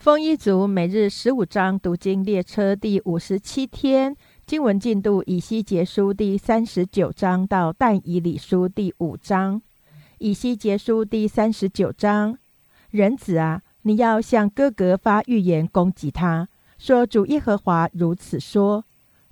丰一族每日十五章读经列车第五十七天经文进度：以西结书第三十九章到但以理书第五章。以西结书第三十九章：人子啊，你要向哥哥发预言攻击他，说主耶和华如此说：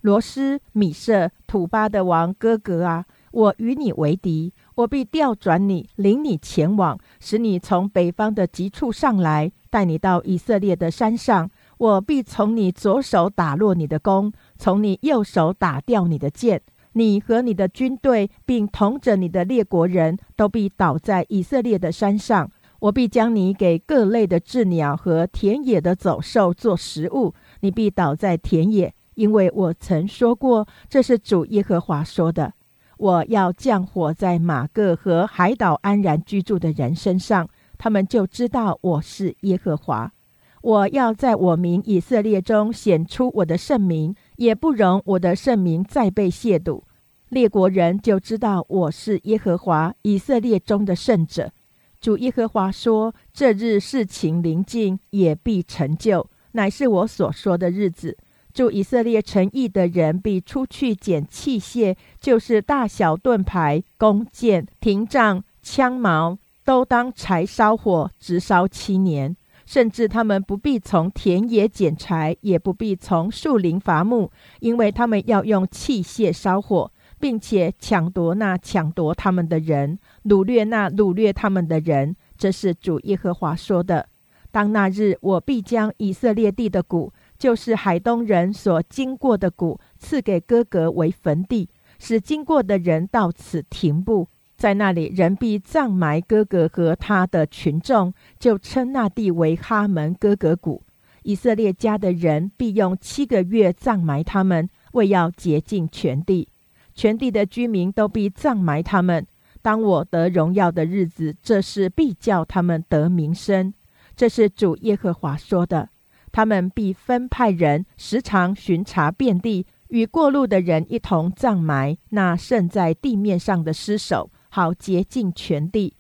罗斯、米舍、土巴的王哥哥啊，我与你为敌。我必调转你，领你前往，使你从北方的极处上来，带你到以色列的山上。我必从你左手打落你的弓，从你右手打掉你的剑。你和你的军队，并同着你的列国人都必倒在以色列的山上。我必将你给各类的鸷鸟和田野的走兽做食物。你必倒在田野，因为我曾说过，这是主耶和华说的。我要降火在马各和海岛安然居住的人身上，他们就知道我是耶和华。我要在我民以色列中显出我的圣名，也不容我的圣名再被亵渎。列国人就知道我是耶和华以色列中的圣者。主耶和华说：“这日事情临近，也必成就，乃是我所说的日子。”住以色列诚意的人必出去捡器械，就是大小盾牌、弓箭、亭杖、枪矛，都当柴烧火，直烧七年。甚至他们不必从田野捡柴，也不必从树林伐木，因为他们要用器械烧火，并且抢夺那抢夺他们的人，掳掠那掳掠他们的人。这是主耶和华说的。当那日，我必将以色列地的谷。就是海东人所经过的谷，赐给哥哥为坟地，使经过的人到此停步，在那里人必葬埋哥哥和他的群众，就称那地为哈门哥哥谷。以色列家的人必用七个月葬埋他们，为要洁净全地，全地的居民都必葬埋他们。当我得荣耀的日子，这是必叫他们得名声。这是主耶和华说的。他们必分派人时常巡查遍地，与过路的人一同葬埋那剩在地面上的尸首，好竭尽全地。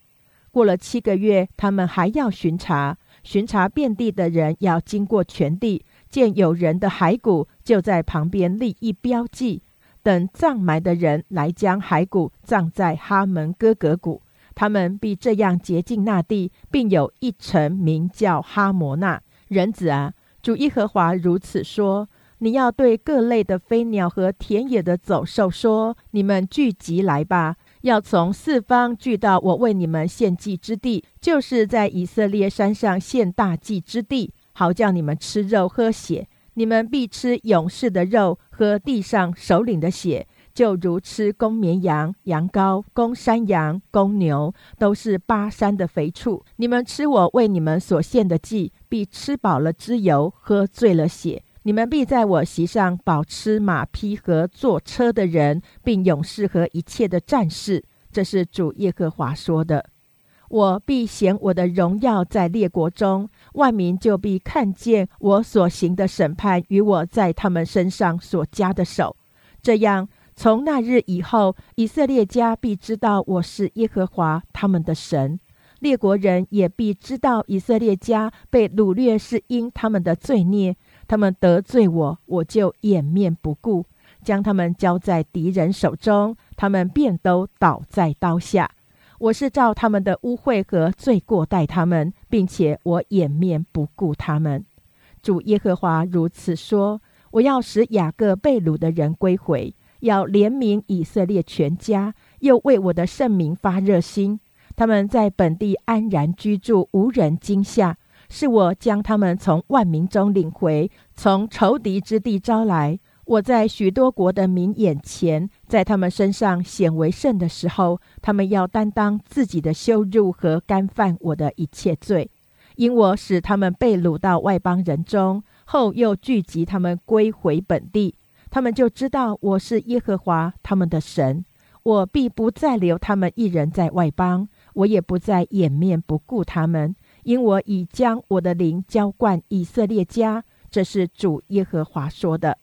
过了七个月，他们还要巡查，巡查遍地的人要经过全地，见有人的骸骨，就在旁边立一标记，等葬埋的人来将骸骨葬在哈门哥格谷。他们必这样洁净那地，并有一城名叫哈摩纳人子啊。主耶和华如此说：“你要对各类的飞鸟和田野的走兽说：你们聚集来吧，要从四方聚到我为你们献祭之地，就是在以色列山上献大祭之地，好叫你们吃肉喝血。你们必吃勇士的肉，喝地上首领的血。”就如吃公绵羊、羊羔、公山羊、公牛，都是巴山的肥畜。你们吃我为你们所献的祭，必吃饱了脂油，喝醉了血。你们必在我席上饱吃马匹和坐车的人，并勇士和一切的战士。这是主耶和华说的。我必显我的荣耀在列国中，万民就必看见我所行的审判与我在他们身上所加的手。这样。从那日以后，以色列家必知道我是耶和华他们的神，列国人也必知道以色列家被掳掠是因他们的罪孽。他们得罪我，我就掩面不顾，将他们交在敌人手中，他们便都倒在刀下。我是照他们的污秽和罪过待他们，并且我掩面不顾他们。主耶和华如此说：我要使雅各被掳的人归回。要怜悯以色列全家，又为我的圣名发热心。他们在本地安然居住，无人惊吓。是我将他们从万民中领回，从仇敌之地招来。我在许多国的民眼前，在他们身上显为圣的时候，他们要担当自己的羞辱和干犯我的一切罪。因我使他们被掳到外邦人中，后又聚集他们归回本地。他们就知道我是耶和华他们的神，我必不再留他们一人在外邦，我也不再掩面不顾他们，因我已将我的灵浇灌以色列家。这是主耶和华说的。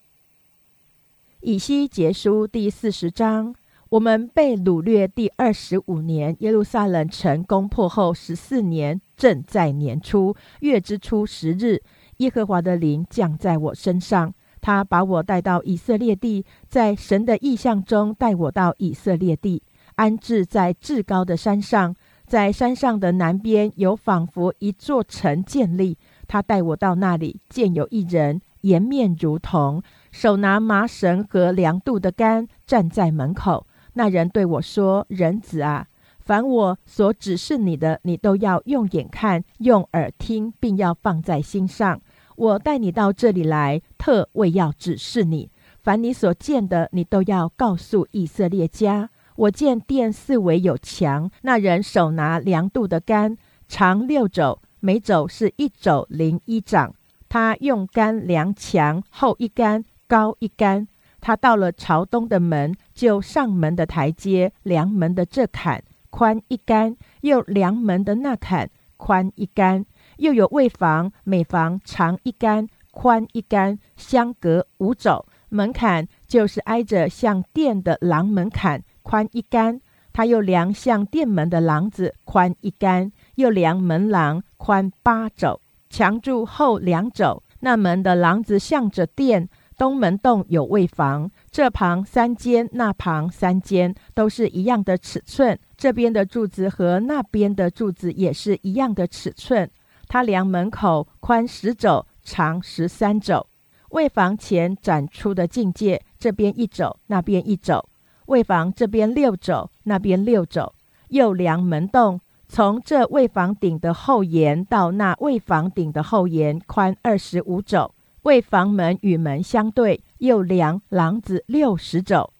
以西结书第四十章，我们被掳掠第二十五年，耶路撒冷城攻破后十四年，正在年初月之初十日，耶和华的灵降在我身上，他把我带到以色列地，在神的意象中带我到以色列地，安置在至高的山上，在山上的南边有仿佛一座城建立。他带我到那里，见有一人颜面如铜，手拿麻绳和量度的杆，站在门口。那人对我说：“人子啊，凡我所指示你的，你都要用眼看，用耳听，并要放在心上。我带你到这里来，特为要指示你。凡你所见的，你都要告诉以色列家。我见殿四围有墙，那人手拿量度的杆，长六肘，每肘是一肘零一掌。他用杆量墙，厚一杆，高一杆。”他到了朝东的门，就上门的台阶量门的这坎宽一杆，又量门的那坎宽一杆，又有卫房，每房长一杆，宽一杆，相隔五肘。门槛就是挨着像殿的廊门槛，宽一杆。他又量向殿门的廊子，宽一杆，又量门廊宽八肘，墙柱后两肘。那门的廊子向着殿。东门洞有卫房，这旁三间，那旁三间，都是一样的尺寸。这边的柱子和那边的柱子也是一样的尺寸。他量门口宽十肘，长十三肘。卫房前展出的境界，这边一肘，那边一肘。卫房这边六肘，那边六肘。又量门洞，从这卫房顶的后沿到那卫房顶的后沿，宽二十五肘。为房门与门相对，又量廊子六十肘。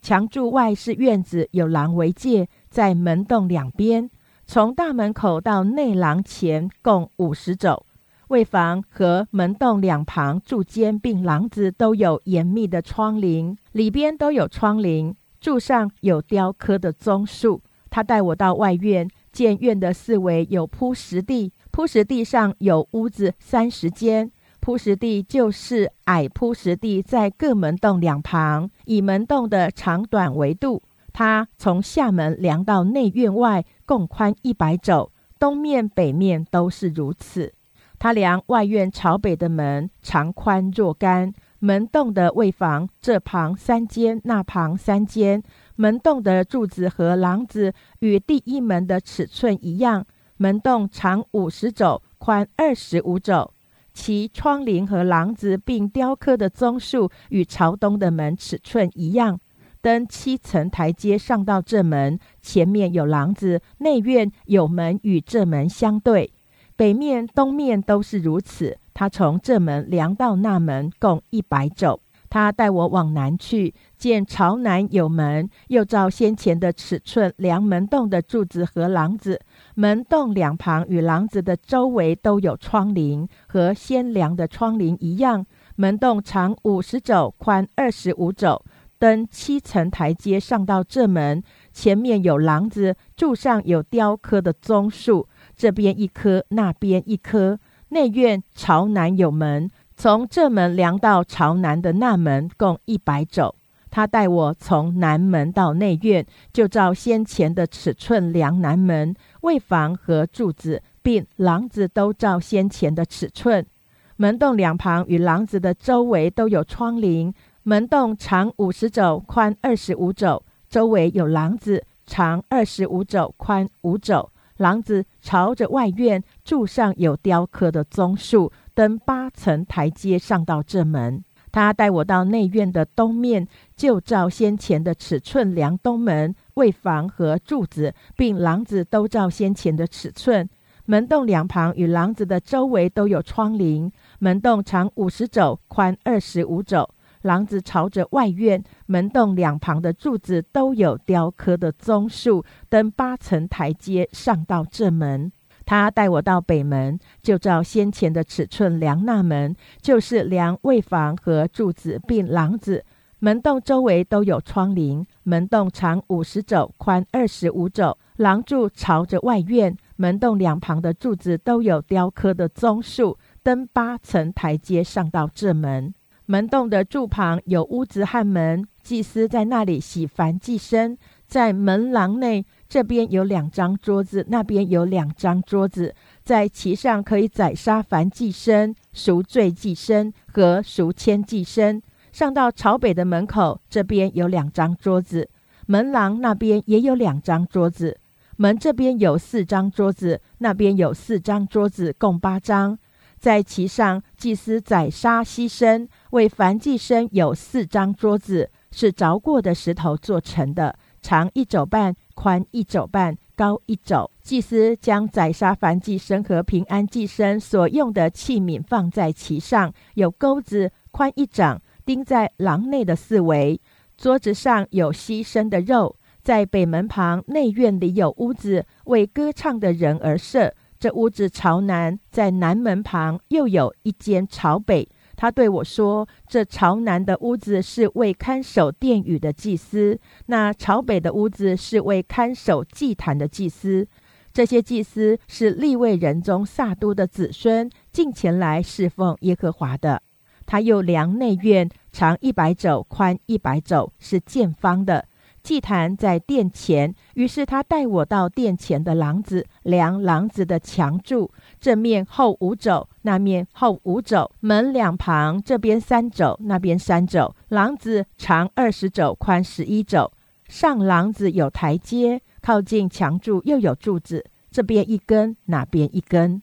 墙柱外是院子，有廊为界，在门洞两边，从大门口到内廊前共五十肘。为房和门洞两旁柱间并廊子都有严密的窗棂，里边都有窗棂，柱上有雕刻的棕树。他带我到外院，见院的四围有铺石地，铺石地上有屋子三十间。铺石地就是矮铺石地，在各门洞两旁，以门洞的长短为度。它从下门量到内院外，共宽一百肘，东面北面都是如此。他量外院朝北的门，长宽若干。门洞的卫房这旁三间，那旁三间。门洞的柱子和廊子与第一门的尺寸一样。门洞长五十肘，宽二十五肘。其窗棂和廊子，并雕刻的棕树与朝东的门尺寸一样。登七层台阶上到这门，前面有廊子，内院有门与这门相对，北面、东面都是如此。他从这门量到那门，共一百肘。他带我往南去，见朝南有门，又照先前的尺寸量门洞的柱子和廊子，门洞两旁与廊子的周围都有窗棂，和先量的窗棂一样。门洞长五十肘，宽二十五肘。登七层台阶上到这门，前面有廊子，柱上有雕刻的棕树，这边一棵，那边一棵。内院朝南有门。从这门量到朝南的那门共一百肘。他带我从南门到内院，就照先前的尺寸量南门、卫房和柱子，并廊子都照先前的尺寸。门洞两旁与廊子的周围都有窗棂。门洞长五十肘，宽二十五肘，周围有廊子，长二十五肘，宽五肘。廊子朝着外院，柱上有雕刻的棕树。登八层台阶上到正门，他带我到内院的东面，就照先前的尺寸量东门、卫房和柱子，并廊子都照先前的尺寸。门洞两旁与廊子的周围都有窗棂。门洞长五十肘，宽二十五肘。廊子朝着外院，门洞两旁的柱子都有雕刻的棕树。登八层台阶上到这门。他带我到北门，就照先前的尺寸量那门，就是量卫房和柱子并廊子。门洞周围都有窗棂，门洞长五十肘，宽二十五肘。廊柱朝着外院，门洞两旁的柱子都有雕刻的棕树。登八层台阶上到这门，门洞的柱旁有屋子和门，祭司在那里洗凡祭牲。在门廊内，这边有两张桌子，那边有两张桌子，在其上可以宰杀凡祭牲、赎罪祭牲和赎愆祭牲。上到朝北的门口，这边有两张桌子，门廊那边也有两张桌子。门这边有四张桌子，那边有四张桌子，共八张。在其上，祭司宰杀牺牲为燔祭生有四张桌子，是凿过的石头做成的。长一肘半，宽一肘半，高一肘。祭司将宰杀燔祭生和平安祭生所用的器皿放在其上，有钩子，宽一掌，钉在廊内的四围。桌子上有牺牲的肉。在北门旁内院里有屋子，为歌唱的人而设。这屋子朝南，在南门旁又有一间朝北。他对我说：“这朝南的屋子是为看守殿宇的祭司，那朝北的屋子是为看守祭坛的祭司。这些祭司是立位人中萨都的子孙，进前来侍奉耶和华的。他又量内院，长一百肘，宽一百肘，是见方的。”祭坛在殿前，于是他带我到殿前的廊子，量廊子的墙柱，正面后五肘，那面后五肘，门两旁这边三肘，那边三肘。廊子长二十肘，宽十一肘。上廊子有台阶，靠近墙柱又有柱子，这边一根，那边一根。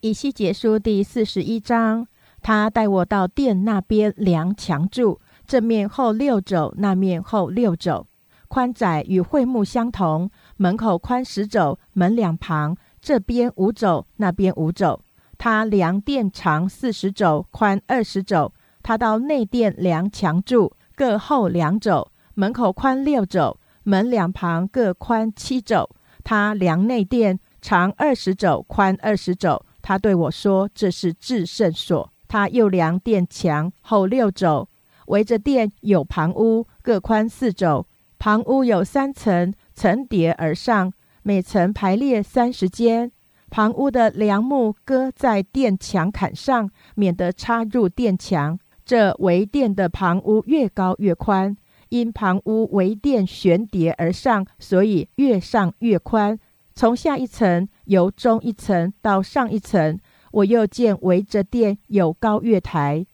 以西结书第四十一章，他带我到殿那边量墙柱，正面后六肘，那面后六肘。宽窄与会幕相同，门口宽十肘，门两旁这边五肘，那边五肘。他量殿长四十肘，宽二十肘。他到内殿量墙柱，各厚两肘，门口宽六肘，门两旁各宽七肘。他量内殿长二十肘，宽二十肘。他对我说：“这是至圣所。”他又量殿墙厚六肘，围着殿有旁屋，各宽四肘。旁屋有三层，层叠而上，每层排列三十间。旁屋的梁木搁在殿墙坎上，免得插入殿墙。这围殿的旁屋越高越宽，因旁屋围殿悬叠而上，所以越上越宽。从下一层由中一层到上一层，我又见围着殿有高月台。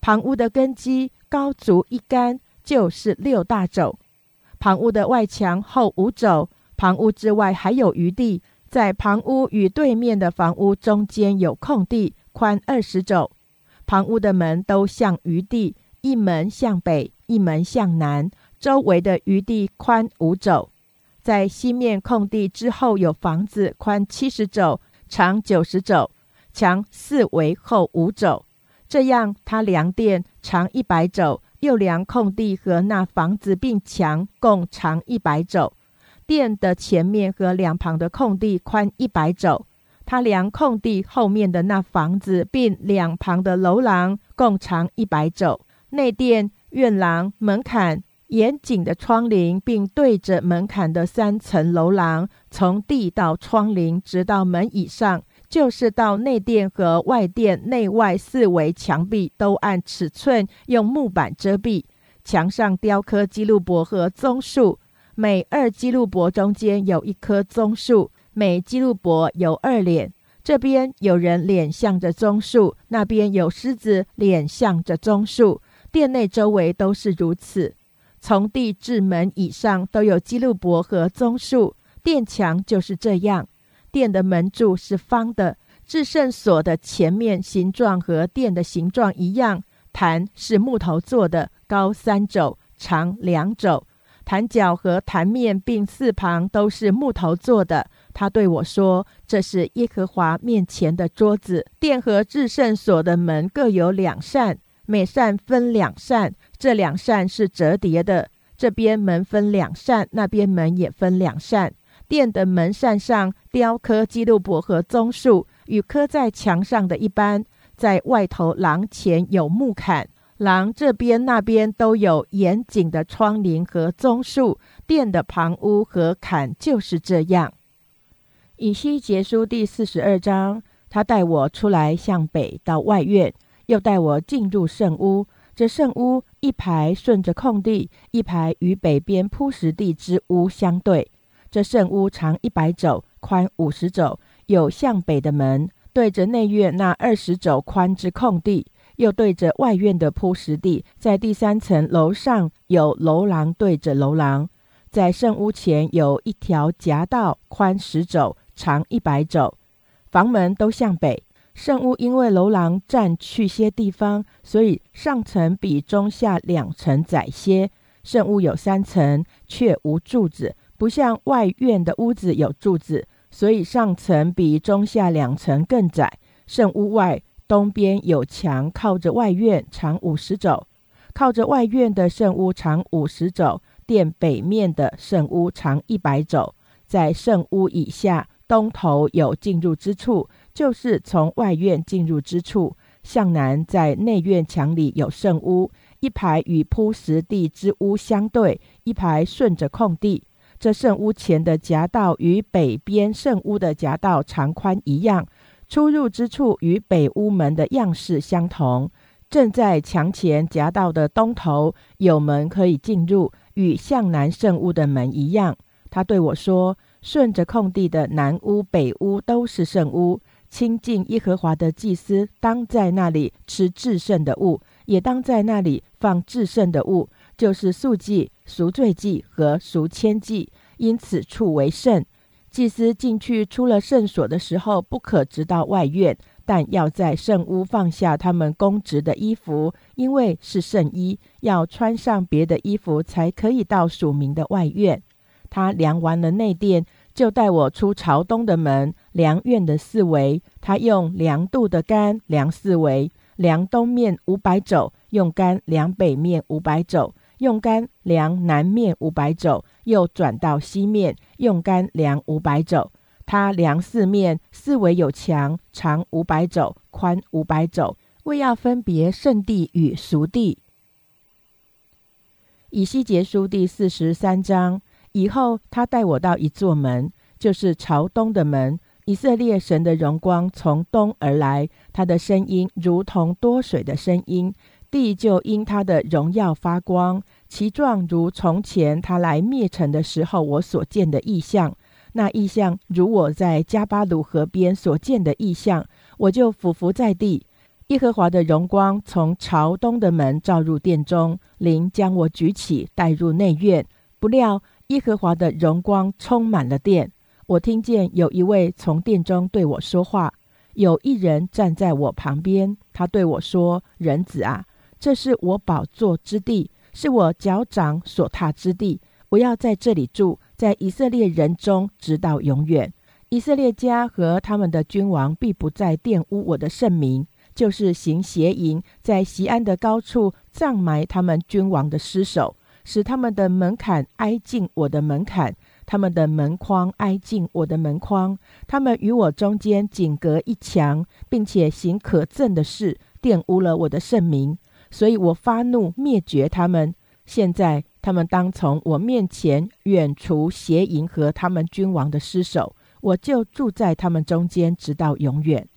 旁屋的根基高足一竿，就是六大肘。旁屋的外墙厚五肘，旁屋之外还有余地，在旁屋与对面的房屋中间有空地，宽二十肘。旁屋的门都向余地，一门向北，一门向南，周围的余地宽五肘。在西面空地之后有房子，宽七十肘，长九十肘，墙四围厚五肘。这样，它量殿长一百肘。又量空地和那房子并墙共长一百肘，殿的前面和两旁的空地宽一百肘。他量空地后面的那房子并两旁的楼廊共长一百肘。内殿、院廊、门槛、严谨的窗棂，并对着门槛的三层楼廊，从地到窗棂，直到门以上。就是到内殿和外殿内外四围墙壁都按尺寸用木板遮蔽，墙上雕刻基路伯和棕树，每二基路伯中间有一棵棕树，每基路伯有二脸。这边有人脸向着棕树，那边有狮子脸向着棕树。殿内周围都是如此，从地至门以上都有基路伯和棕树，殿墙就是这样。殿的门柱是方的，至圣所的前面形状和殿的形状一样。坛是木头做的，高三肘，长两肘。坛角和坛面并四旁都是木头做的。他对我说：“这是耶和华面前的桌子。殿和至圣所的门各有两扇，每扇分两扇，这两扇是折叠的。这边门分两扇，那边门也分两扇。”殿的门扇上雕刻基路伯和棕树，与刻在墙上的一般。在外头廊前有木坎，廊这边那边都有严谨的窗棂和棕树。殿的旁屋和坎就是这样。以西结书第四十二章，他带我出来向北到外院，又带我进入圣屋。这圣屋一排顺着空地，一排与北边铺石地之屋相对。这圣屋长一百肘，宽五十肘，有向北的门，对着内院那二十肘宽之空地，又对着外院的铺石地。在第三层楼上有楼廊，对着楼廊。在圣屋前有一条夹道，宽十肘，长一百肘，房门都向北。圣屋因为楼廊占去些地方，所以上层比中下两层窄些。圣屋有三层，却无柱子，不像外院的屋子有柱子，所以上层比中下两层更窄。圣屋外东边有墙，靠着外院，长五十肘；靠着外院的圣屋长五十肘。殿北面的圣屋长一百肘，在圣屋以下东头有进入之处。就是从外院进入之处，向南在内院墙里有圣屋，一排与铺石地之屋相对，一排顺着空地。这圣屋前的夹道与北边圣屋的夹道长宽一样，出入之处与北屋门的样式相同。正在墙前夹道的东头有门可以进入，与向南圣屋的门一样。他对我说：“顺着空地的南屋、北屋都是圣屋。”亲近耶和华的祭司，当在那里吃至圣的物，也当在那里放至圣的物，就是素祭、赎罪祭和赎愆祭。因此处为圣。祭司进去出了圣所的时候，不可直到外院，但要在圣屋放下他们公职的衣服，因为是圣衣，要穿上别的衣服才可以到属民的外院。他量完了内殿。就带我出朝东的门，量院的四围。他用量度的杆量四围，量东面五百肘，用杆量北面五百肘，用杆量南面五百肘，又转到西面，用杆量五百肘。他量四面，四围有墙，长五百肘，宽五百肘，为要分别圣地与俗地。以西结书第四十三章。以后，他带我到一座门，就是朝东的门。以色列神的荣光从东而来，他的声音如同多水的声音，地就因他的荣耀发光，其状如从前他来灭城的时候我所见的异象。那异象如我在加巴鲁河边所见的异象，我就俯伏在地。耶和华的荣光从朝东的门照入殿中，灵将我举起，带入内院，不料。耶和华的荣光充满了殿，我听见有一位从殿中对我说话，有一人站在我旁边，他对我说：“人子啊，这是我宝座之地，是我脚掌所踏之地。我要在这里住，在以色列人中直到永远。以色列家和他们的君王必不再玷污我的圣名，就是行邪淫，在西安的高处葬埋他们君王的尸首。”使他们的门槛挨近我的门槛，他们的门框挨近我的门框，他们与我中间仅隔一墙，并且行可憎的事，玷污了我的圣名，所以我发怒灭绝他们。现在他们当从我面前远除邪淫和他们君王的尸首，我就住在他们中间，直到永远。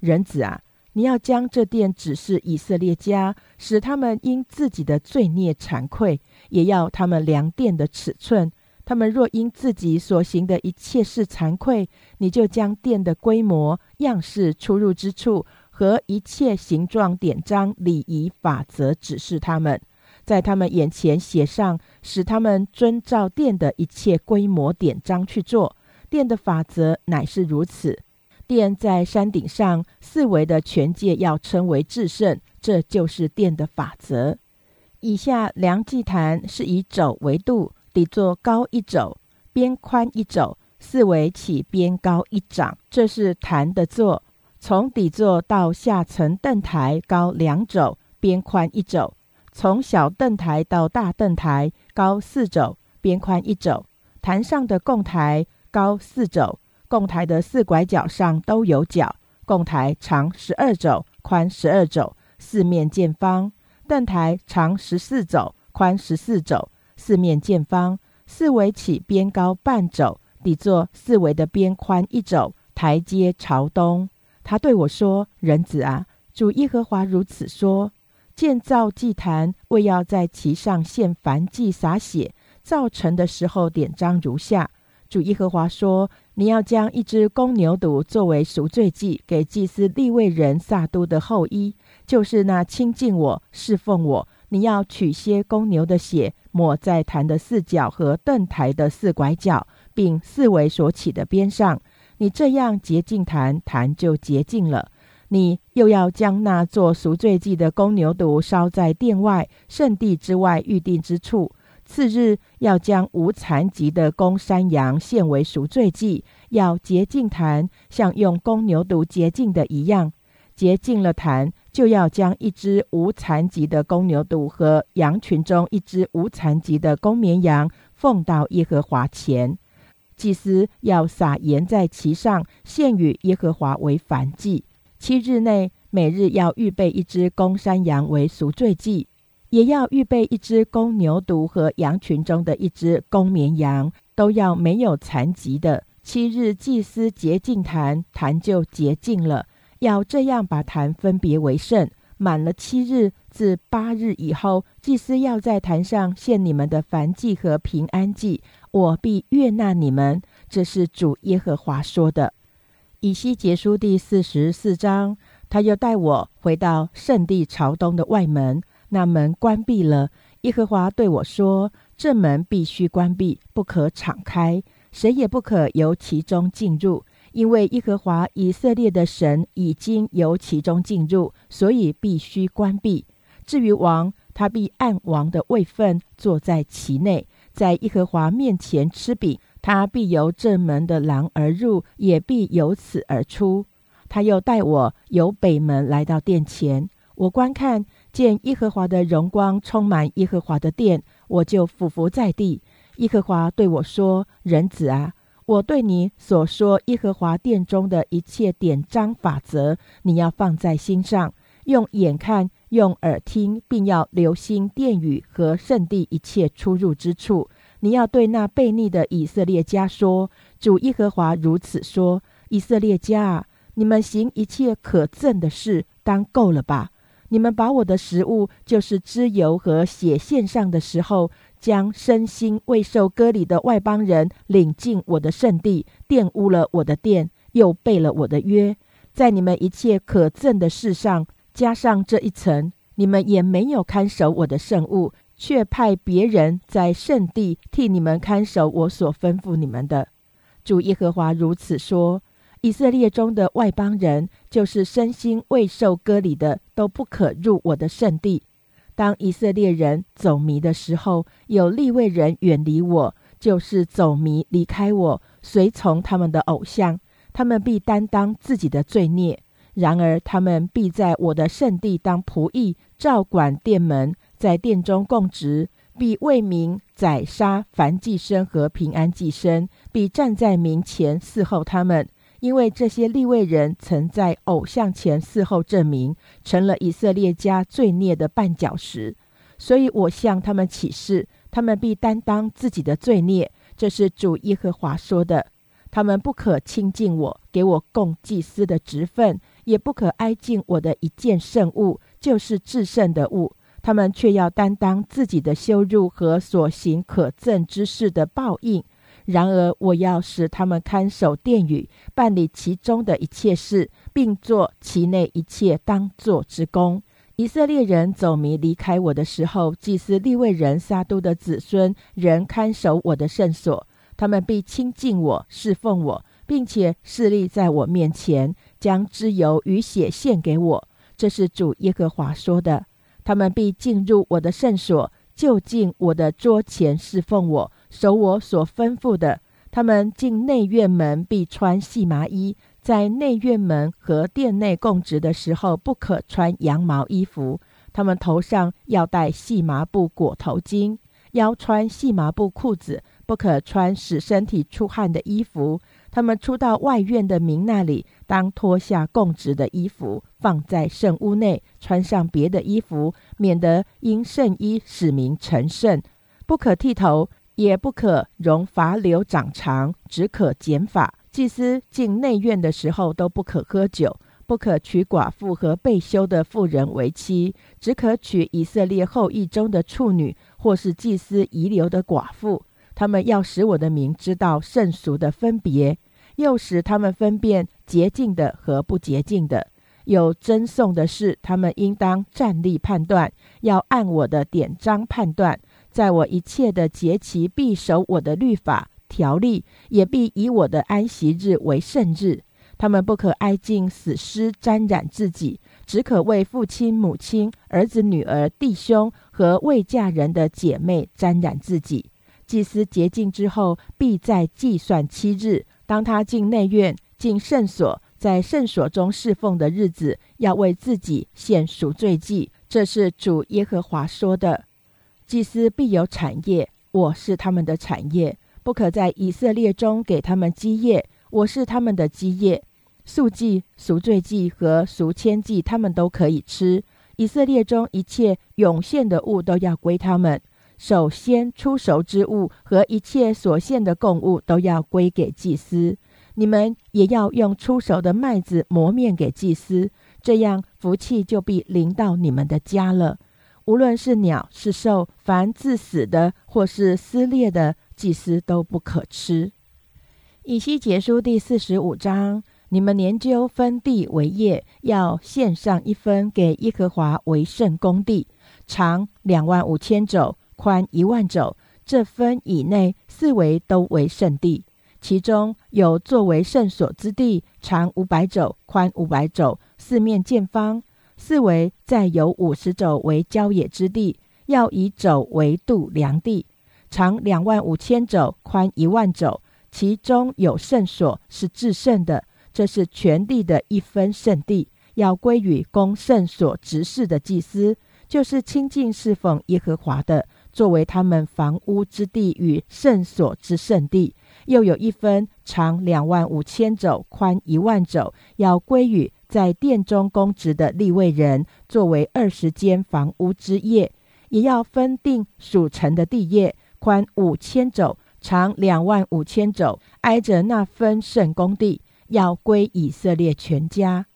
人子啊！你要将这殿指示以色列家，使他们因自己的罪孽惭愧；也要他们量殿的尺寸。他们若因自己所行的一切事惭愧，你就将殿的规模、样式、出入之处和一切形状、典章、礼仪、法则指示他们，在他们眼前写上，使他们遵照殿的一切规模、典章去做。殿的法则乃是如此。殿在山顶上，四围的全界要称为至圣，这就是殿的法则。以下梁祭坛是以肘为度，底座高一肘，边宽一肘，四围起边高一掌，这是坛的座。从底座到下层凳台高两肘，边宽一肘；从小凳台到大凳台高四肘，边宽一肘。坛上的供台高四肘。供台的四拐角上都有角，供台长十二肘，宽十二肘，四面见方。凳台长十四肘，宽十四肘，四面见方。四围起边高半肘，底座四围的边宽一肘。台阶朝东。他对我说：“人子啊，主耶和华如此说：建造祭坛，为要在其上献燔祭洒血。造成的时候，典章如下：主耶和华说，你要将一只公牛犊作为赎罪祭，给祭司立位人撒都的后裔，就是那亲近我、侍奉我。你要取些公牛的血，抹在坛的四角和盾台的四拐角，并四围所起的边上。你这样洁净坛，坛就洁净了。你又要将那做赎罪祭的公牛犊烧在殿外圣地之外预定之处。次日要将无残疾的公山羊献为赎罪祭，要洁净坛，像用公牛犊洁净的一样。洁净了坛，就要将一只无残疾的公牛犊和羊群中一只无残疾的公绵羊奉到耶和华前。祭司要撒盐在其上，献与耶和华为燔祭。七日内，每日要预备一只公山羊为赎罪祭，也要预备一只公牛犊和羊群中的一只公绵羊，都要没有残疾的。七日祭司洁净坛，坛就洁净了。要这样把坛分别为圣。满了七日，至八日以后，祭司要在坛上献你们的燔祭和平安祭，我必悦纳你们。这是主耶和华说的。以西结书第四十四章，他又带我回到圣地朝东的外门，那门关闭了。耶和华对我说：“这门必须关闭，不可敞开，谁也不可由其中进入，因为耶和华以色列的神已经由其中进入，所以必须关闭。至于王，他必按王的位分坐在其内，在耶和华面前吃饼。”他必由正门的廊而入，也必由此而出。他又带我由北门来到殿前，我观看见耶和华的荣光充满耶和华的殿，我就俯伏在地。耶和华对我说：“人子啊，我对你所说耶和华殿中的一切典章法则，你要放在心上，用眼看，用耳听，并要留心殿宇和圣地一切出入之处。”你要对那悖逆的以色列家说：“主耶和华如此说：以色列家啊，你们行一切可憎的事，当够了吧？你们把我的食物，就是脂油和血献上的时候，将身心未受割礼的外邦人领进我的圣地，玷污了我的殿，又背了我的约，在你们一切可憎的事上加上这一层，你们也没有看守我的圣物。”却派别人在圣地替你们看守我所吩咐你们的。主耶和华如此说：以色列中的外邦人，就是身心未受割礼的，都不可入我的圣地。当以色列人走迷的时候，有立位人远离我，就是走迷离开我，随从他们的偶像，他们必担当自己的罪孽。然而他们必在我的圣地当仆役，照管殿门。在殿中供职，必为民宰杀凡祭牲和平安祭牲，必站在民前伺候他们。因为这些立位人曾在偶像前伺候证明，成了以色列家罪孽的绊脚石，所以我向他们起誓，他们必担当自己的罪孽。这是主耶和华说的。他们不可亲近我，给我供祭司的职分，也不可挨近我的一件圣物，就是至圣的物。他们却要担当自己的羞辱和所行可憎之事的报应。然而，我要使他们看守殿宇，办理其中的一切事，并做其内一切当做之功。以色列人走迷离开我的时候，祭司立位人撒都的子孙仍看守我的圣所。他们必亲近我，侍奉我，并且侍立在我面前，将脂油与血献给我。这是主耶和华说的。他们必进入我的圣所，就近我的桌前侍奉我，守我所吩咐的。他们进内院门必穿细麻衣，在内院门和殿内供职的时候，不可穿羊毛衣服。他们头上要戴细麻布裹头巾，要穿细麻布裤子，不可穿使身体出汗的衣服。他们出到外院的民那里，当脱下供职的衣服，放在圣屋内，穿上别的衣服，免得因圣衣使民成圣。不可剃头，也不可容发留长长，只可减法。祭司进内院的时候，都不可喝酒，不可娶寡妇和被休的妇人为妻，只可娶以色列后裔中的处女，或是祭司遗留的寡妇。他们要使我的名知道圣俗的分别，又使他们分辨洁净的和不洁净的。有争讼的事，他们应当站立判断，要按我的典章判断。在我一切的节期，必守我的律法条例，也必以我的安息日为圣日。他们不可挨近死尸，沾染自己，只可为父亲、母亲、儿子、女儿、弟兄和未嫁人的姐妹沾染自己。祭司洁净之后，必再计算七日。当他进内院、进圣所，在圣所中侍奉的日子，要为自己献赎罪祭。这是主耶和华说的。祭司必有产业，我是他们的产业，不可在以色列中给他们基业，我是他们的基业。素祭、赎罪祭和赎愆祭，他们都可以吃。以色列中一切涌现的物都要归他们。首先出熟之物和一切所献的供物都要归给祭司。你们也要用出熟的麦子磨面给祭司，这样福气就必临到你们的家了。无论是鸟是兽，凡自死的或是撕裂的，祭司都不可吃。以西结书第四十五章。你们研究分地为业，要献上一分给耶和华为圣公地，长两万五千肘，宽一万肘。这分以内四围都为圣地，其中有作为圣所之地，长五百肘，宽五百肘，四面见方。四围再有五十肘为郊野之地，要以肘为度量地，长两万五千肘，宽一万肘。其中有圣所是至圣的。这是全地的一分圣地，要归于供圣所执事的祭司，就是亲近侍奉耶和华的，作为他们房屋之地与圣所之圣地。又有一分长两万五千肘，宽一万肘，要归于在殿中供职的立位人，作为二十间房屋之业。也要分定属城的地业，宽五千肘，长两万五千肘，挨着那分圣公地。要归以色列全家，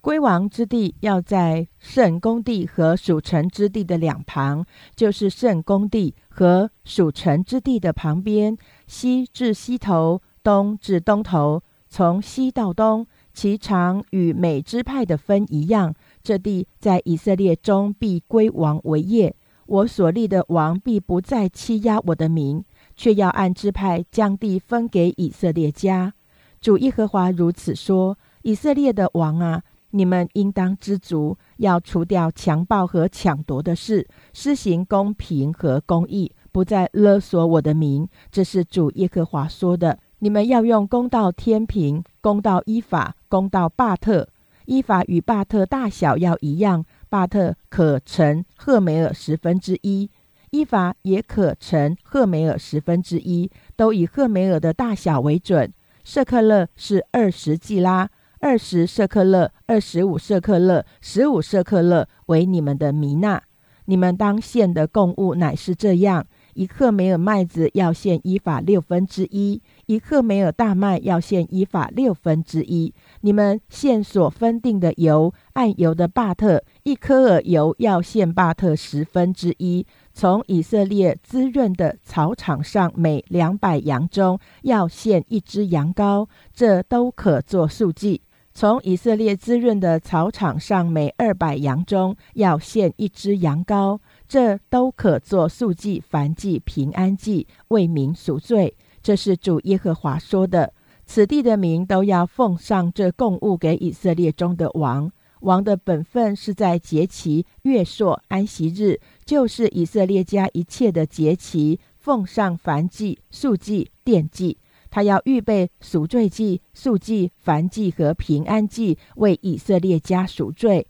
归王之地要在圣公地和属城之地的两旁，就是圣公地和属城之地的旁边，西至西头，东至东头，从西到东，其长与每支派的分一样。这地在以色列中必归王为业。我所立的王必不再欺压我的民，却要按支派将地分给以色列家。主耶和华如此说：“以色列的王啊，你们应当知足，要除掉强暴和抢夺的事，施行公平和公义，不再勒索我的民。”这是主耶和华说的。你们要用公道天平，公道依法，公道巴特。依法与巴特大小要一样，巴特可乘赫梅尔十分之一，依法也可乘赫梅尔十分之一，都以赫梅尔的大小为准。舍克勒是二十季拉，二十舍克勒，二十五舍克勒，十五舍克勒为你们的米纳。你们当献的供物乃是这样：一克梅尔麦子要献依法六分之一，一克梅尔大麦要献依法六分之一。你们献所分定的油，按油的巴特，一科尔油要献巴特十分之一。从以色列滋润的草场上，每两百羊中要献一只羊羔，这都可做素祭。从以色列滋润的草场上，每二百羊中要献一只羊羔，这都可做素祭、凡祭、平安祭，为民赎罪。这是主耶和华说的。此地的民都要奉上这供物给以色列中的王。王的本分是在节期、月朔、安息日，就是以色列家一切的节期，奉上燔祭、素祭、奠祭。他要预备赎罪祭、素祭、燔祭和平安祭，为以色列家赎罪。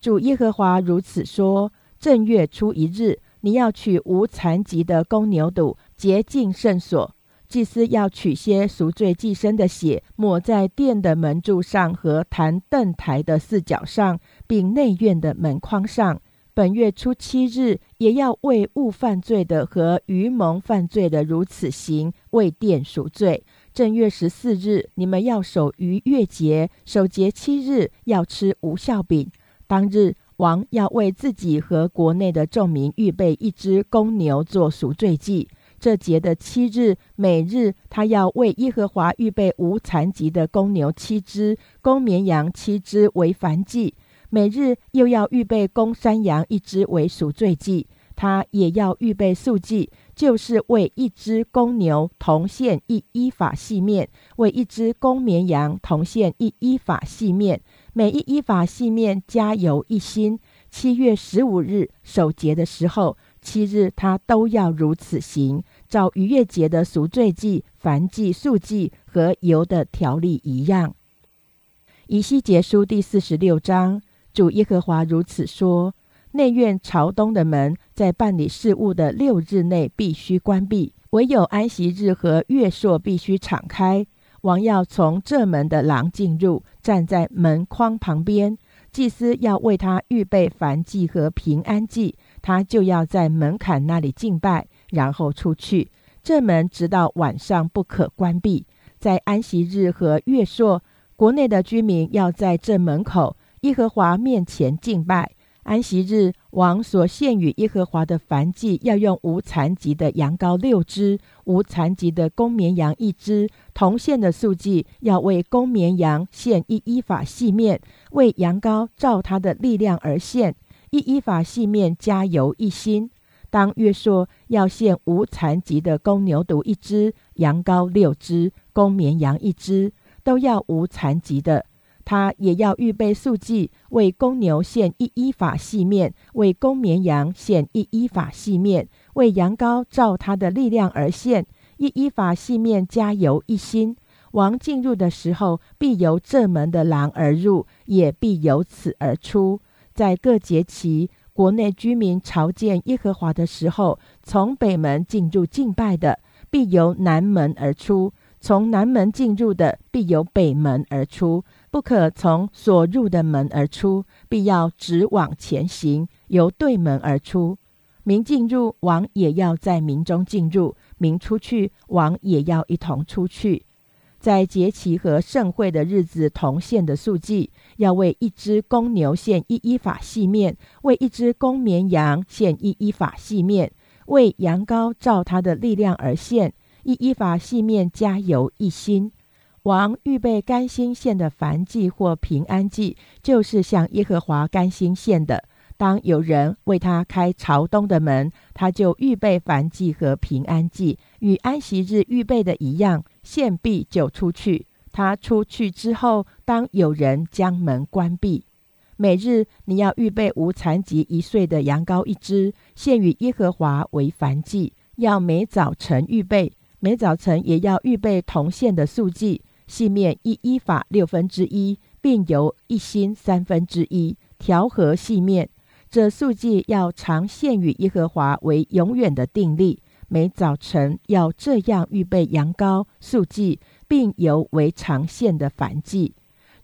主耶和华如此说：正月初一日，你要取无残疾的公牛犊，洁净圣所。祭司要取些赎罪祭牲的血，抹在殿的门柱上和坛凳台的四角上，并内院的门框上。本月初七日，也要为误犯罪的和愚蒙犯罪的如此行，为殿赎罪。正月十四日，你们要守逾越节，守节七日，要吃无效饼。当日，王要为自己和国内的众民预备一只公牛做赎罪祭。这节的七日，每日他要为耶和华预备无残疾的公牛七只，公绵羊七只为燔祭；每日又要预备公山羊一只为赎罪祭。他也要预备素祭，就是为一只公牛同献一依法细面，为一只公绵羊同献一依法细面，每一依法细面加油一心。七月十五日守节的时候，七日他都要如此行，照逾越节的赎罪祭、燔祭、素祭和油的条例一样。以西结书第四十六章，主耶和华如此说。内院朝东的门在办理事务的六日内必须关闭，唯有安息日和月朔必须敞开。王要从这门的廊进入，站在门框旁边。祭司要为他预备燔祭和平安祭，他就要在门槛那里敬拜，然后出去。这门直到晚上不可关闭。在安息日和月朔，国内的居民要在这门口耶和华面前敬拜。安息日，王所献与耶和华的燔祭，要用无残疾的羊羔六只，无残疾的公绵羊一只。同献的素祭，要为公绵羊献一依法细面，为羊羔照他的力量而献一依法系面，加油一心。当月朔，要献无残疾的公牛犊一只，羊羔六只，公绵羊一只，都要无残疾的。他也要预备素祭，为公牛献一依法系面，为公绵羊献一依法系面，为羊羔照他的力量而献一依法系面，加油一心。王进入的时候，必由正门的廊而入，也必由此而出。在各节期，国内居民朝见耶和华的时候，从北门进入敬拜的，必由南门而出；从南门进入的，必由北门而出。不可从所入的门而出，必要直往前行，由对门而出。民进入，王也要在民中进入；民出去，王也要一同出去。在节期和盛会的日子同献的素祭，要为一只公牛献一依法细面，为一只公绵羊献一依法细面，为羊羔照他的力量而献一依法细面，加油一心。王预备甘心献的燔祭或平安祭，就是向耶和华甘心献的。当有人为他开朝东的门，他就预备燔祭和平安祭，与安息日预备的一样，献毕就出去。他出去之后，当有人将门关闭。每日你要预备无残疾一岁的羊羔一只，献与耶和华为燔祭，要每早晨预备，每早晨也要预备同献的素祭。细面一依法六分之一，并由一心三分之一调和细面。这素祭要常献与耶和华为永远的定例。每早晨要这样预备羊羔素祭，并由为常献的燔祭。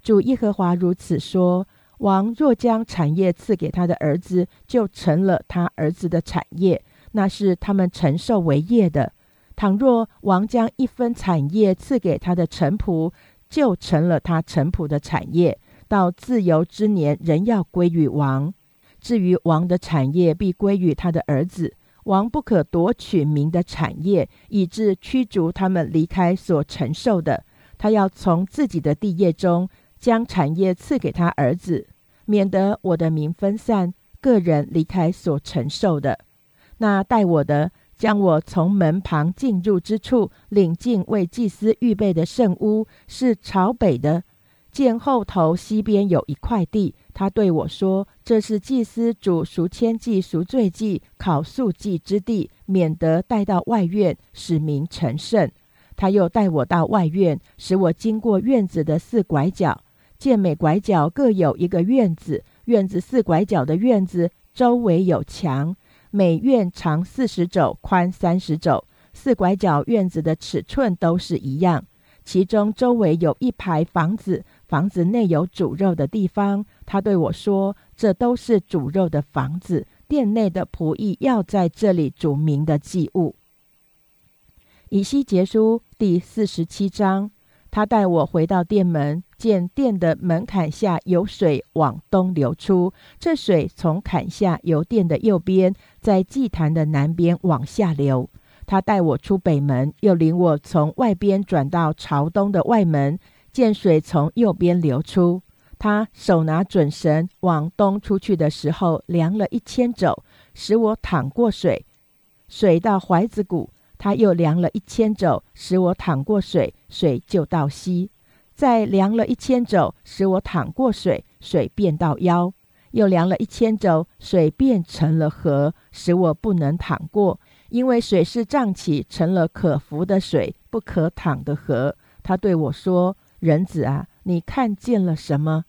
主耶和华如此说：王若将产业赐给他的儿子，就成了他儿子的产业，那是他们承受为业的。倘若王将一分产业赐给他的臣仆，就成了他臣仆的产业。到自由之年，仍要归于王。至于王的产业，必归于他的儿子。王不可夺取民的产业，以致驱逐他们离开所承受的。他要从自己的地业中将产业赐给他儿子，免得我的民分散，个人离开所承受的。那待我的。将我从门旁进入之处领进为祭司预备的圣屋，是朝北的。见后头西边有一块地，他对我说：“这是祭司主赎千祭、赎罪祭、考素祭之地，免得带到外院，使民成圣。”他又带我到外院，使我经过院子的四拐角，见每拐角各有一个院子，院子四拐角的院子周围有墙。每院长四十肘，宽三十肘，四拐角院子的尺寸都是一样。其中周围有一排房子，房子内有煮肉的地方。他对我说：“这都是煮肉的房子，店内的仆役要在这里煮明的祭物。”以西结书第四十七章，他带我回到殿门，见殿的门槛下有水往东流出。这水从坎下由殿的右边，在祭坛的南边往下流。他带我出北门，又领我从外边转到朝东的外门，见水从右边流出。他手拿准绳往东出去的时候，量了一千肘，使我淌过水，水到怀子谷。他又量了一千肘，使我淌过水，水就到膝；再量了一千肘，使我淌过水，水变到腰；又量了一千肘，水变成了河，使我不能淌过，因为水是胀起，成了可浮的水，不可淌的河。他对我说：“人子啊，你看见了什么？”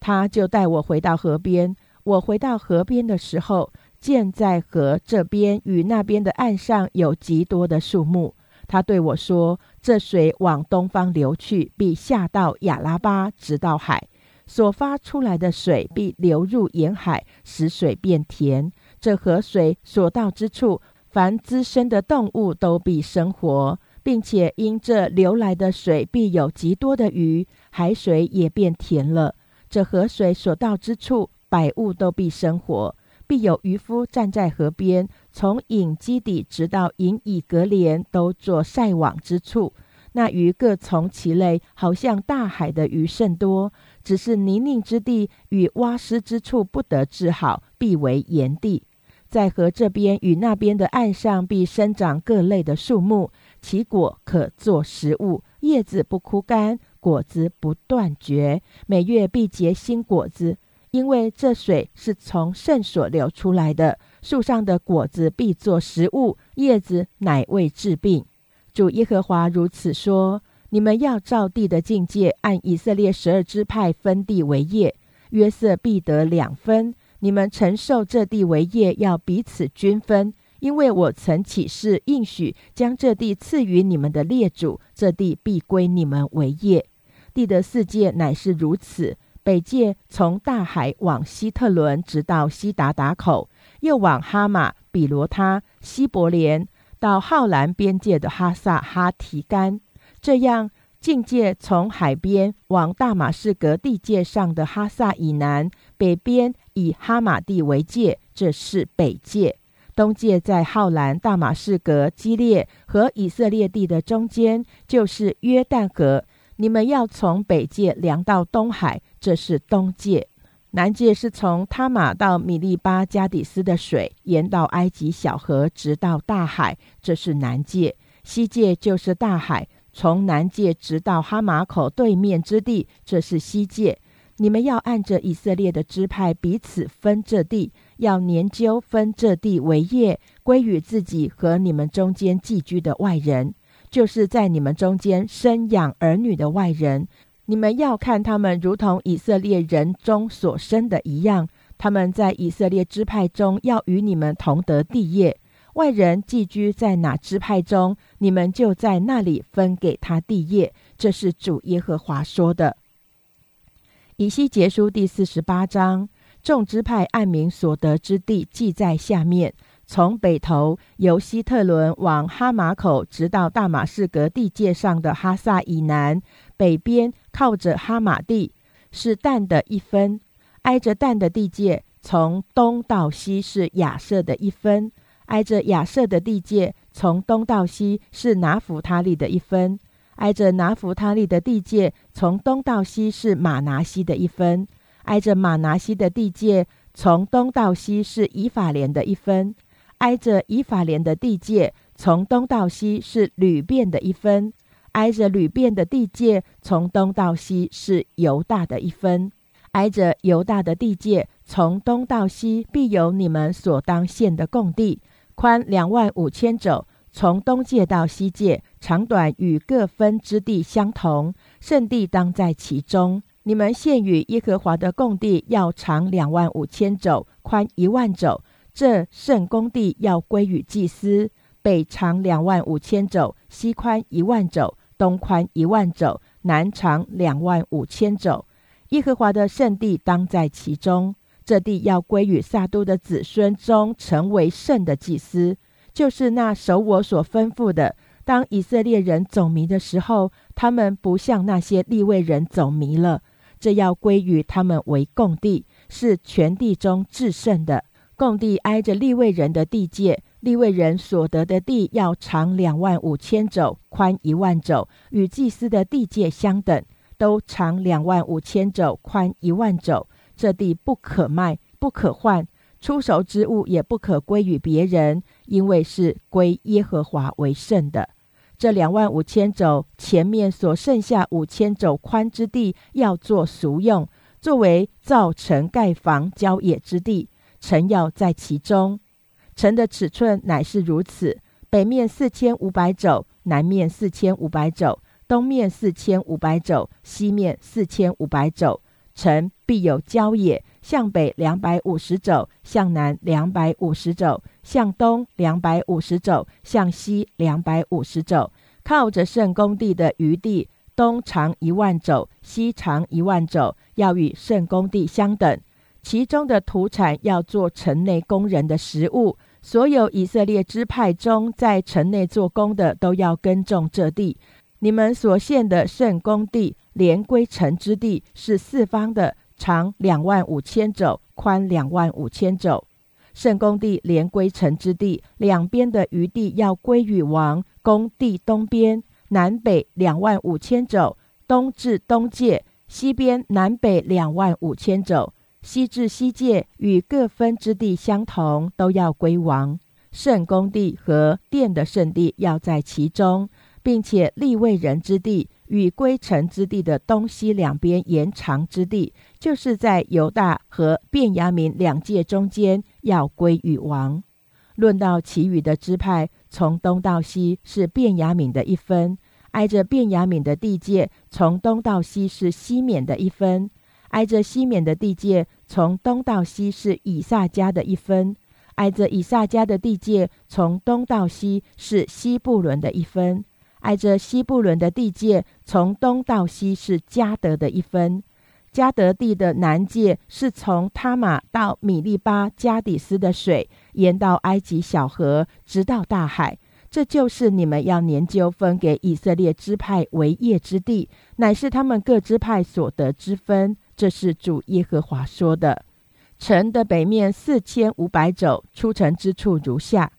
他就带我回到河边。我回到河边的时候。见在河这边与那边的岸上有极多的树木，他对我说：“这水往东方流去，必下到亚拉巴，直到海。所发出来的水必流入沿海，使水变甜。这河水所到之处，凡滋生的动物都必生活，并且因这流来的水必有极多的鱼，海水也变甜了。这河水所到之处，百物都必生活。”必有渔夫站在河边，从引基底直到引以隔帘，都做晒网之处。那鱼各从其类，好像大海的鱼甚多。只是泥泞之地与洼湿之处不得治好，必为炎地。在河这边与那边的岸上，必生长各类的树木，其果可做食物，叶子不枯干，果子不断绝，每月必结新果子。因为这水是从圣所流出来的，树上的果子必作食物，叶子乃为治病。主耶和华如此说：你们要照地的境界，按以色列十二支派分地为业，约瑟必得两分。你们承受这地为业，要彼此均分。因为我曾起誓应许，将这地赐予你们的列祖，这地必归你们为业。地的四界乃是如此。北界从大海往西特伦，直到西达达口，又往哈马、比罗他、西伯连，到浩兰边界的哈萨哈提干。这样，境界从海边往大马士革地界上的哈萨以南，北边以哈马地为界，这是北界；东界在浩兰、大马士革、基列和以色列地的中间，就是约旦河。你们要从北界量到东海，这是东界；南界是从他马到米利巴加底斯的水，沿到埃及小河，直到大海，这是南界；西界就是大海，从南界直到哈马口对面之地，这是西界。你们要按着以色列的支派彼此分这地，要研究分这地为业，归于自己和你们中间寄居的外人。就是在你们中间生养儿女的外人，你们要看他们如同以色列人中所生的一样。他们在以色列支派中要与你们同得地业。外人寄居在哪支派中，你们就在那里分给他地业。这是主耶和华说的。以西结书第四十八章，众支派按民所得之地记在下面。从北头由希特伦往哈马口，直到大马士革地界上的哈萨以南，北边靠着哈马地是但的一分；挨着但的地界，从东到西是亚瑟的一分；挨着亚瑟的地界，从东到西是拿弗他利的一分；挨着拿弗他利的地界，从东到西是马拿西的一分；挨着马拿西的地界，从东到西是以法莲的一分。挨着以法莲的地界，从东到西是吕遍的一分；挨着吕遍的地界，从东到西是犹大的一分；挨着犹大的地界，从东到西必有你们所当献的供地，宽两万五千肘，从东界到西界，长短与各分之地相同，圣地当在其中。你们献与耶和华的供地要长两万五千肘，宽一万肘。这圣公地要归于祭司，北长两万五千肘，西宽一万肘，东宽一万肘，南长两万五千肘。耶和华的圣地当在其中。这地要归于撒都的子孙中成为圣的祭司，就是那守我所吩咐的，当以色列人走迷的时候，他们不像那些立位人走迷了。这要归于他们为共地，是全地中至圣的。共地挨着立位人的地界，立位人所得的地要长两万五千肘，宽一万肘，与祭司的地界相等，都长两万五千肘，宽一万肘。这地不可卖，不可换，出手之物也不可归于别人，因为是归耶和华为圣的。这两万五千肘前面所剩下五千肘宽之地，要做俗用，作为造城盖房郊野之地。城要在其中。城的尺寸乃是如此：北面四千五百肘，南面四千五百肘，东面四千五百肘，西面四千五百肘。城必有郊野，向北两百五十肘，向南两百五十肘。向东两百五十肘，向西两百五十肘，靠着圣公地的余地，东长一万肘，西长一万肘，要与圣公地相等。其中的土产要做城内工人的食物。所有以色列支派中，在城内做工的，都要耕种这地。你们所献的圣公地，连归城之地，是四方的，长两万五千肘，宽两万五千肘。圣公地连归城之地，两边的余地要归于王。公地东边、南北两万五千肘，东至东界；西边、南北两万五千肘，西至西界，与各分之地相同，都要归王。圣公地和殿的圣地要在其中，并且立位人之地。与归城之地的东西两边延长之地，就是在犹大和便雅悯两界中间，要归于王。论到其余的支派，从东到西是便雅悯的一分，挨着便雅悯的地界，从东到西是西缅的一分，挨着西缅的地界，从东到西是以撒家的一分，挨着以撒家的地界，从东到西是西布伦的一分。挨着西布伦的地界，从东到西是加德的一分；加德地的南界是从他玛到米利巴加底斯的水，沿到埃及小河，直到大海。这就是你们要研究分给以色列支派为业之地，乃是他们各支派所得之分。这是主耶和华说的。城的北面四千五百肘，出城之处如下。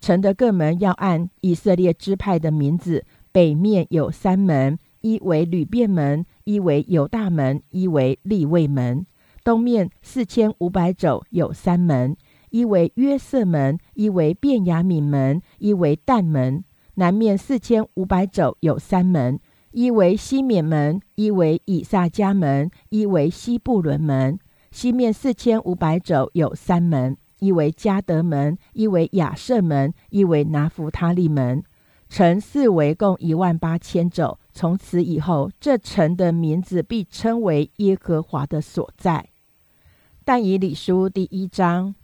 城的各门要按以色列支派的名字。北面有三门，一为吕便门，一为犹大门，一为利未门。东面四千五百肘有三门，一为约瑟门，一为便雅悯门，一为但门。南面四千五百肘有三门，一为西缅门，一为以撒迦门，一为西布伦门。西面四千五百肘有三门，一为加德门，一为亚瑟门，一为拿弗他利门。城四围共一万八千肘，从此以后，这城的名字必称为耶和华的所在。但以理书第一章，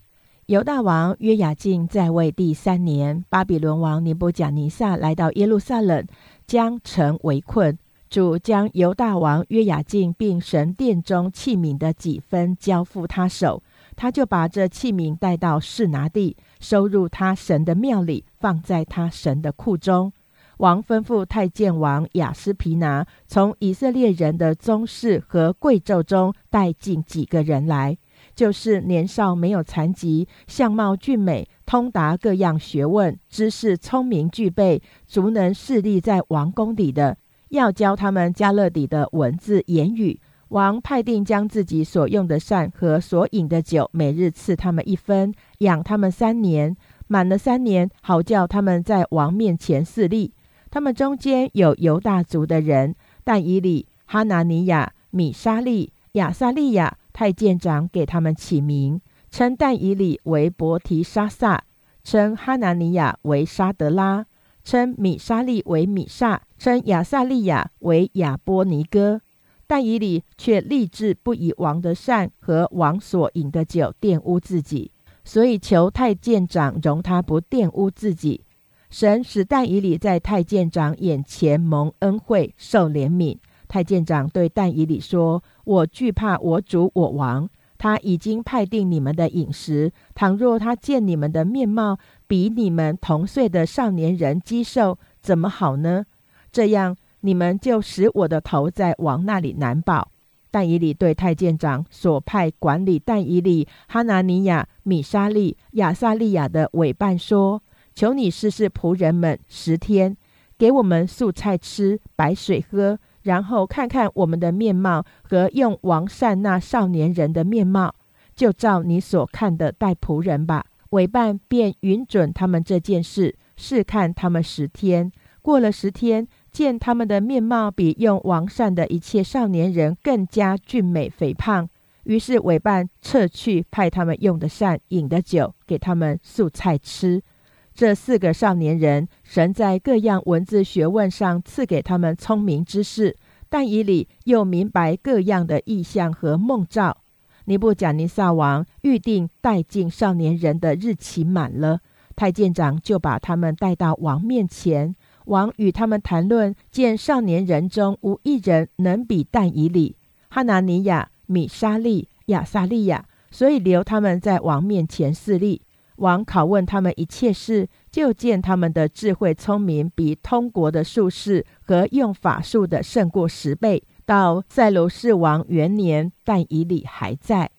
犹大王约雅敬在位第三年，巴比伦王尼布甲尼撒来到耶路撒冷，将城围困。主将犹大王约雅敬并神殿中器皿的几分交付他手。他就把这器皿带到士拿地，收入他神的庙里，放在他神的库中。王吩咐太监王雅斯皮拿，从以色列人的宗室和贵胄中带进几个人来，就是年少没有残疾，相貌俊美，通达各样学问，知识聪明具备，足能侍立在王宫里的，要教他们加勒底的文字言语。王派定将自己所用的膳和所饮的酒，每日赐他们一分，养他们三年。满了三年，好叫他们在王面前侍立。他们中间有犹大族的人，但以里、哈拿尼亚、米沙利、亚撒利亚太监长给他们起名，称但以里为伯提沙撒，称哈拿尼亚为沙德拉，称米沙利为米萨，称亚撒利亚为亚波尼哥。但以理却立志不以王的善和王所饮的酒玷污自己，所以求太监长容他不玷污自己。神使但以理在太监长眼前蒙恩惠，受怜悯。太监长对但以理说：“我惧怕我主我王，他已经派定你们的饮食。倘若他见你们的面貌比你们同岁的少年人肌瘦，怎么好呢？这样，你们就使我的头在王那里难保。”但以理对太监长所派管理但以理、哈拿尼亚、米沙利、亚撒利亚的委办说：“求你试试仆人们十天，给我们素菜吃，白水喝，然后看看我们的面貌和用王善那少年人的面貌，就照你所看的待仆人吧。”委办便允准他们这件事，试看他们十天。过了十天。见他们的面貌比用王善的一切少年人更加俊美肥胖，于是委办撤去派他们用的膳、饮的酒，给他们素菜吃。这四个少年人，神在各样文字学问上赐给他们聪明之士，但以理又明白各样的意象和梦兆。尼布贾尼撒王预定带进少年人的日期满了，太监长就把他们带到王面前。王与他们谈论，见少年人中无一人能比但以理、哈拿尼亚、米沙利、亚撒利亚，所以留他们在王面前侍立。王拷问他们一切事，就见他们的智慧聪明，比通国的术士和用法术的胜过十倍。到塞罗士王元年，但以理还在。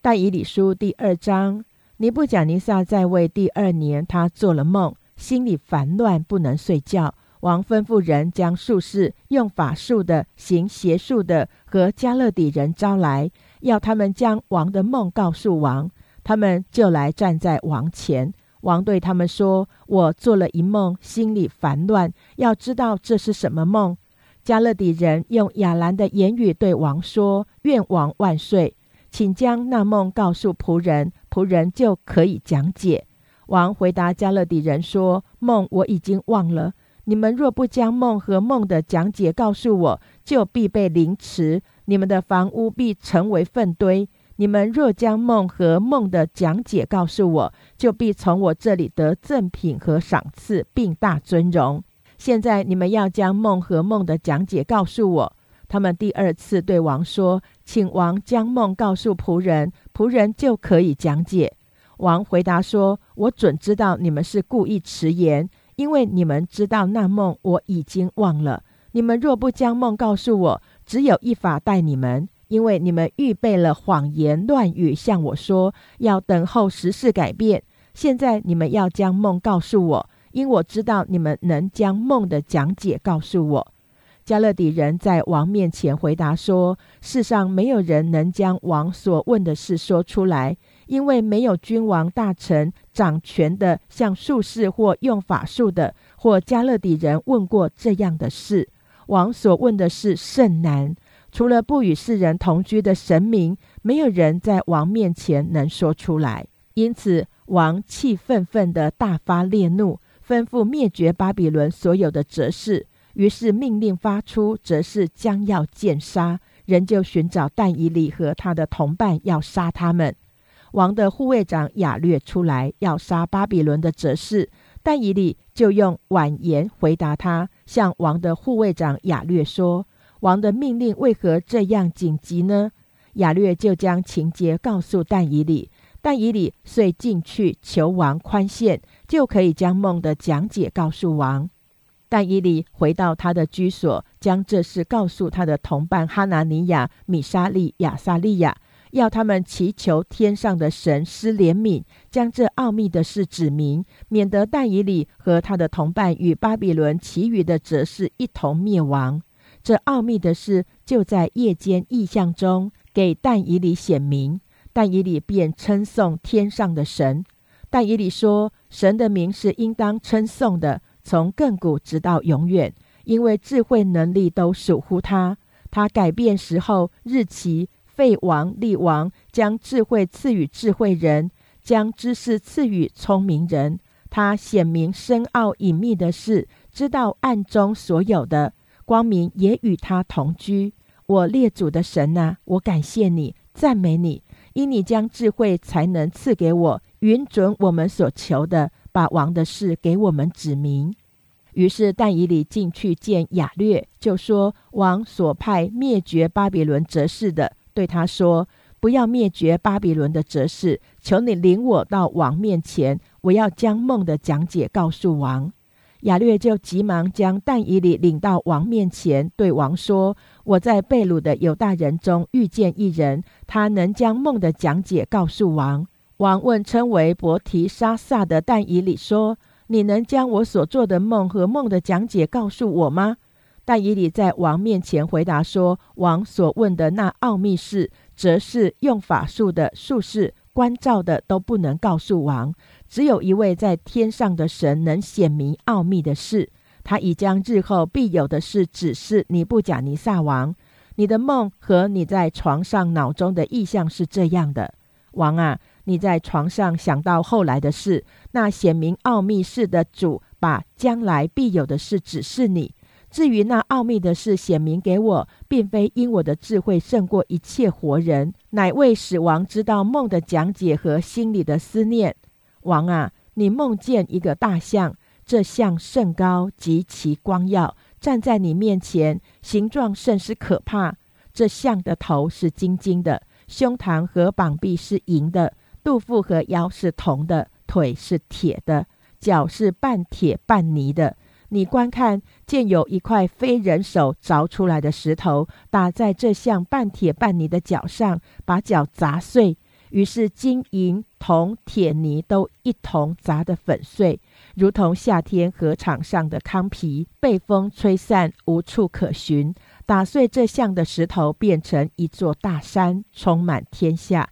但以理书第二章，尼布甲尼撒在位第二年，他做了梦。心里烦乱，不能睡觉。王吩咐人将术士、用法术的、行邪术的和加勒底人招来，要他们将王的梦告诉王。他们就来站在王前。王对他们说：“我做了一梦，心里烦乱，要知道这是什么梦。”加勒底人用亚兰的言语对王说：“愿王万岁，请将那梦告诉仆人，仆人就可以讲解。”王回答加勒底人说：“梦我已经忘了。你们若不将梦和梦的讲解告诉我，就必被凌迟；你们的房屋必成为粪堆。你们若将梦和梦的讲解告诉我，就必从我这里得赠品和赏赐，并大尊荣。现在你们要将梦和梦的讲解告诉我。”他们第二次对王说：“请王将梦告诉仆人，仆人就可以讲解。”王回答说：“我准知道你们是故意迟延，因为你们知道那梦我已经忘了。你们若不将梦告诉我，只有一法待你们，因为你们预备了谎言乱语向我说，要等候时事改变。现在你们要将梦告诉我，因我知道你们能将梦的讲解告诉我。”加勒底人在王面前回答说：“世上没有人能将王所问的事说出来。”因为没有君王大臣掌权的，像术士或用法术的，或加勒底人问过这样的事。王所问的是甚难，除了不与世人同居的神明，没有人在王面前能说出来。因此，王气愤愤的大发烈怒，吩咐灭绝巴比伦所有的哲士。于是命令发出，哲士将要见杀，人就寻找但以理和他的同伴，要杀他们。王的护卫长亚略出来要杀巴比伦的哲士，但以理就用婉言回答他，向王的护卫长亚略说：“王的命令为何这样紧急呢？”亚略就将情节告诉但以理，但以理遂进去求王宽限，就可以将梦的讲解告诉王。但以理回到他的居所，将这事告诉他的同伴哈拿尼亚、米沙利、亚撒利亚。要他们祈求天上的神施怜悯，将这奥秘的事指明，免得但以理和他的同伴与巴比伦其余的哲士一同灭亡。这奥秘的事就在夜间异象中给但以理显明，但以理便称颂天上的神。但以理说：“神的名是应当称颂的，从亘古直到永远，因为智慧能力都属乎他。他改变时候日期。”废王立王，将智慧赐予智慧人，将知识赐予聪明人。他显明深奥隐秘的事，知道暗中所有的光明，也与他同居。我列祖的神呐，我感谢你，赞美你，因你将智慧才能赐给我，允准我们所求的，把王的事给我们指明。于是但以理进去见雅略，就说：王所派灭绝巴比伦哲士的。对他说：“不要灭绝巴比伦的哲士，求你领我到王面前，我要将梦的讲解告诉王。”亚略就急忙将但以理领到王面前，对王说：“我在贝鲁的犹大人中遇见一人，他能将梦的讲解告诉王。”王问称为伯提沙撒的但以理说：“你能将我所做的梦和梦的讲解告诉我吗？”但以理在王面前回答说：“王所问的那奥秘事，则是用法术的术士、关照的都不能告诉王。”只有一位在天上的神能显明奥秘的事，他已将日后必有的事指示尼布甲尼撒王。你的梦和你在床上脑中的意象是这样的，王啊，你在床上想到后来的事，那显明奥秘事的主把将来必有的事指示你。至于那奥秘的事显明给我，并非因我的智慧胜过一切活人，乃为使王知道梦的讲解和心里的思念。王啊，你梦见一个大象，这象甚高，极其光耀，站在你面前，形状甚是可怕。这象的头是金金的，胸膛和膀臂是银的，肚腹和腰是铜的，腿是铁的，脚是半铁半泥的。你观看，见有一块非人手凿出来的石头，打在这象半铁半泥的脚上，把脚砸碎。于是金银铜铁泥都一同砸得粉碎，如同夏天河场上的糠皮被风吹散，无处可寻。打碎这像的石头，变成一座大山，充满天下。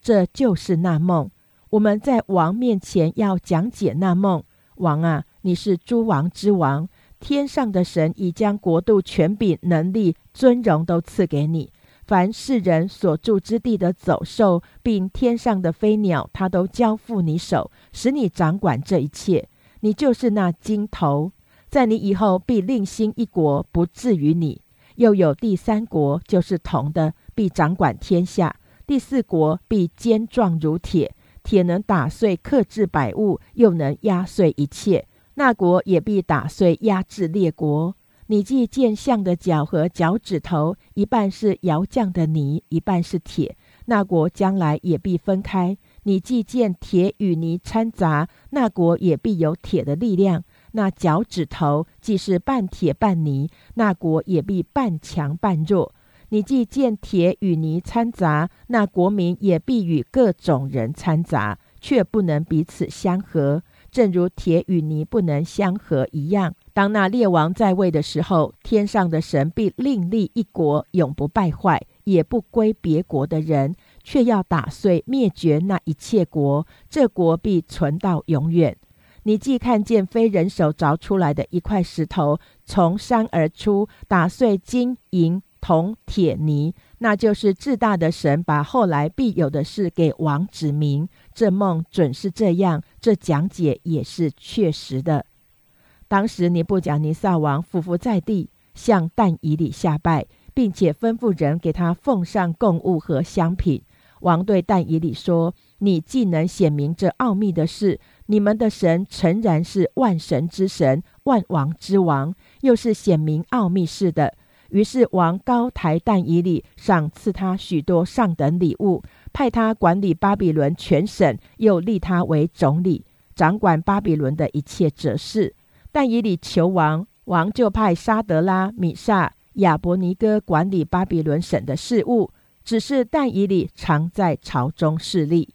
这就是那梦。我们在王面前要讲解那梦。王啊，你是诸王之王，天上的神已将国度、权柄、能力、尊荣都赐给你。凡世人所住之地的走兽，并天上的飞鸟，他都交付你手，使你掌管这一切。你就是那金头，在你以后必另兴一国，不至于你。又有第三国，就是铜的，必掌管天下。第四国必坚壮如铁，铁能打碎克制百物，又能压碎一切。那国也必打碎压制列国。你既见象的脚和脚趾头，一半是窑匠的泥，一半是铁，那国将来也必分开。你既见铁与泥掺杂，那国也必有铁的力量。那脚趾头既是半铁半泥，那国也必半强半弱。你既见铁与泥掺杂，那国民也必与各种人掺杂，却不能彼此相合，正如铁与泥不能相合一样。当那列王在位的时候，天上的神必另立一国，永不败坏，也不归别国的人，却要打碎灭绝那一切国，这国必存到永远。你既看见非人手凿出来的一块石头从山而出，打碎金银铜铁泥，那就是至大的神把后来必有的事给王指明。这梦准是这样，这讲解也是确实的。当时尼布甲尼撒王俯伏在地，向但以里下拜，并且吩咐人给他奉上贡物和香品。王对但以里说：“你既能显明这奥秘的事，你们的神诚然是万神之神、万王之王，又是显明奥秘事的。”于是王高抬但以里，赏赐他许多上等礼物，派他管理巴比伦全省，又立他为总理，掌管巴比伦的一切哲事。但以理求王，王就派沙德拉、米萨、亚伯尼哥管理巴比伦省的事务。只是但以理常在朝中侍立。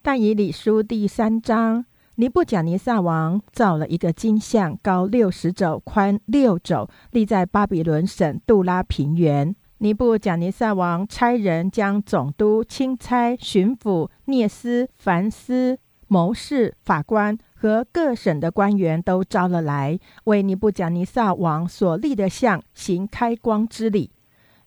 但以理书第三章，尼布甲尼撒王造了一个金像，高六十肘，宽六肘，立在巴比伦省杜拉平原。尼布甲尼撒王差人将总督、钦差、巡抚、聂斯、凡斯、谋士、法官。和各省的官员都招了来，为尼布甲尼撒王所立的像行开光之礼。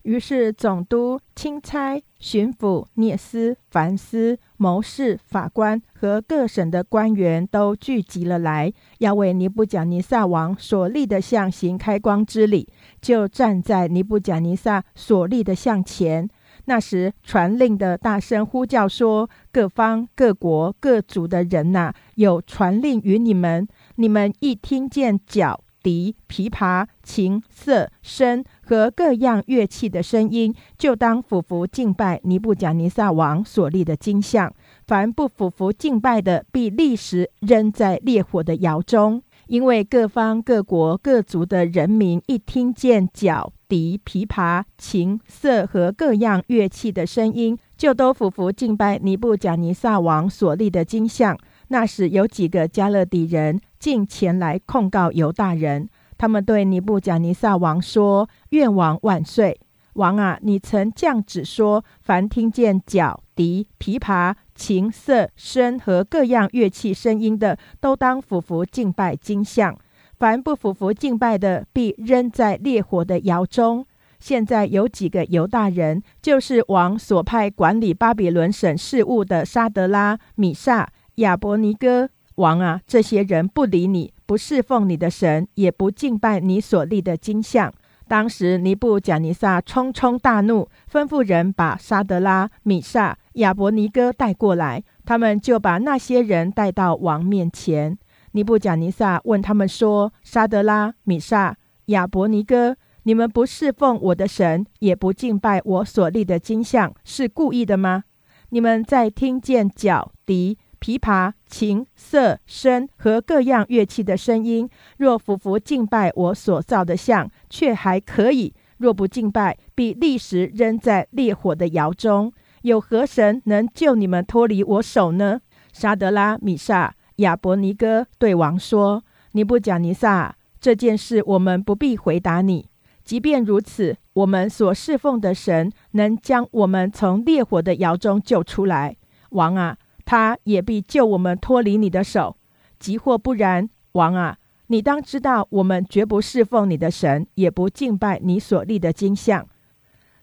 于是总督、钦差、巡抚、聂斯、凡斯、谋士、法官和各省的官员都聚集了来，要为尼布甲尼撒王所立的像行开光之礼，就站在尼布甲尼撒所立的像前。那时，传令的大声呼叫说：“各方、各国、各族的人呐，有传令于你们。你们一听见角笛、琵琶、琴瑟、笙和各样乐器的声音，就当俯伏敬拜尼布甲尼撒王所立的金像。凡不俯伏敬拜的，必立时扔在烈火的窑中。”因为各方各国各族的人民一听见角笛、琵琶、琴瑟和各样乐器的声音，就都俯伏敬拜尼布贾尼撒王所立的金像。那时有几个加勒底人竟前来控告犹大人，他们对尼布贾尼撒王说：“愿王万岁！王啊，你曾降旨说，凡听见角笛、琵琶。”琴瑟声和各样乐器声音的，都当俯伏敬拜金像；凡不俯伏敬拜的，必扔在烈火的窑中。现在有几个犹大人，就是王所派管理巴比伦省事务的沙德拉、米萨、亚伯尼哥王啊，这些人不理你，不侍奉你的神，也不敬拜你所立的金像。当时尼布贾尼撒冲冲大怒，吩咐人把沙德拉、米萨、亚伯尼哥带过来。他们就把那些人带到王面前。尼布贾尼撒问他们说：“沙德拉、米萨、亚伯尼哥，你们不侍奉我的神，也不敬拜我所立的金像，是故意的吗？你们在听见角笛。”琵琶、琴瑟、声和各样乐器的声音，若服服敬拜我所造的像，却还可以；若不敬拜，必立时扔在烈火的窑中。有何神能救你们脱离我手呢？沙德拉、米萨、亚伯尼哥对王说：“尼布贾尼撒，这件事我们不必回答你。即便如此，我们所侍奉的神能将我们从烈火的窑中救出来。王啊！”他也必救我们脱离你的手，即或不然，王啊，你当知道，我们绝不侍奉你的神，也不敬拜你所立的金像。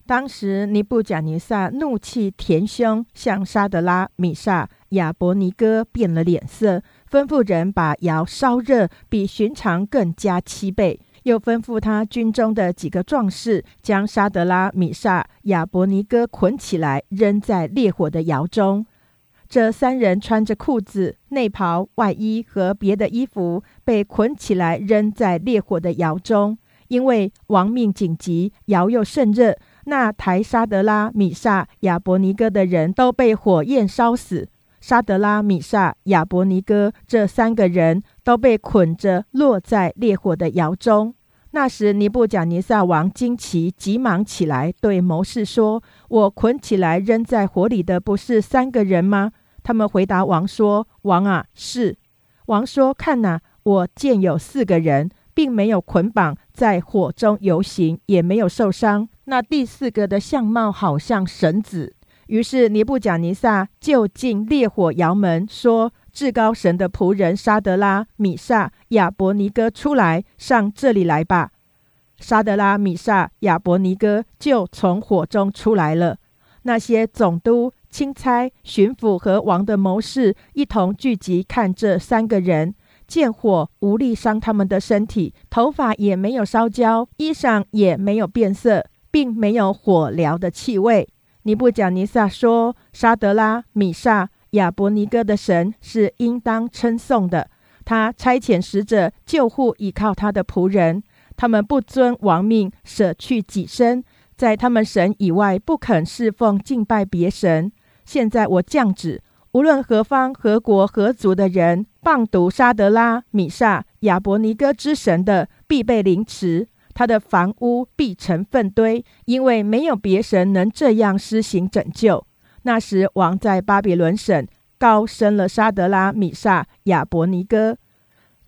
当时尼布贾尼撒怒气填胸，向沙德拉、米萨、亚伯尼哥变了脸色，吩咐人把窑烧热，比寻常更加七倍，又吩咐他军中的几个壮士，将沙德拉、米萨、亚伯尼哥捆起来，扔在烈火的窑中。这三人穿着裤子、内袍、外衣和别的衣服，被捆起来扔在烈火的窑中。因为亡命紧急，窑又甚热，那抬沙德拉、米萨、亚伯尼哥的人都被火焰烧死。沙德拉、米萨、亚伯尼哥这三个人都被捆着落在烈火的窑中。那时，尼布甲尼撒王惊奇，急忙起来，对谋士说：“我捆起来扔在火里的，不是三个人吗？”他们回答王说：“王啊，是。”王说：“看哪，我见有四个人，并没有捆绑，在火中游行，也没有受伤。那第四个的相貌好像神子。”于是尼布甲尼撒就进烈火窑门，说：“至高神的仆人沙德拉、米萨、亚伯尼哥出来，上这里来吧。”沙德拉、米萨、亚伯尼哥就从火中出来了。那些总督。钦差、巡抚和王的谋士一同聚集，看这三个人，见火无力伤他们的身体，头发也没有烧焦，衣裳也没有变色，并没有火燎的气味。尼布贾尼撒说：“沙德拉、米萨、亚伯尼哥的神是应当称颂的。他差遣使者救护倚靠他的仆人，他们不遵王命，舍去己身，在他们神以外不肯侍奉敬拜别神。”现在我降旨，无论何方、何国、何族的人，谤读沙德拉、米萨、亚伯尼哥之神的，必被凌迟；他的房屋必成粪堆，因为没有别神能这样施行拯救。那时，王在巴比伦省高升了沙德拉、米萨、亚伯尼哥。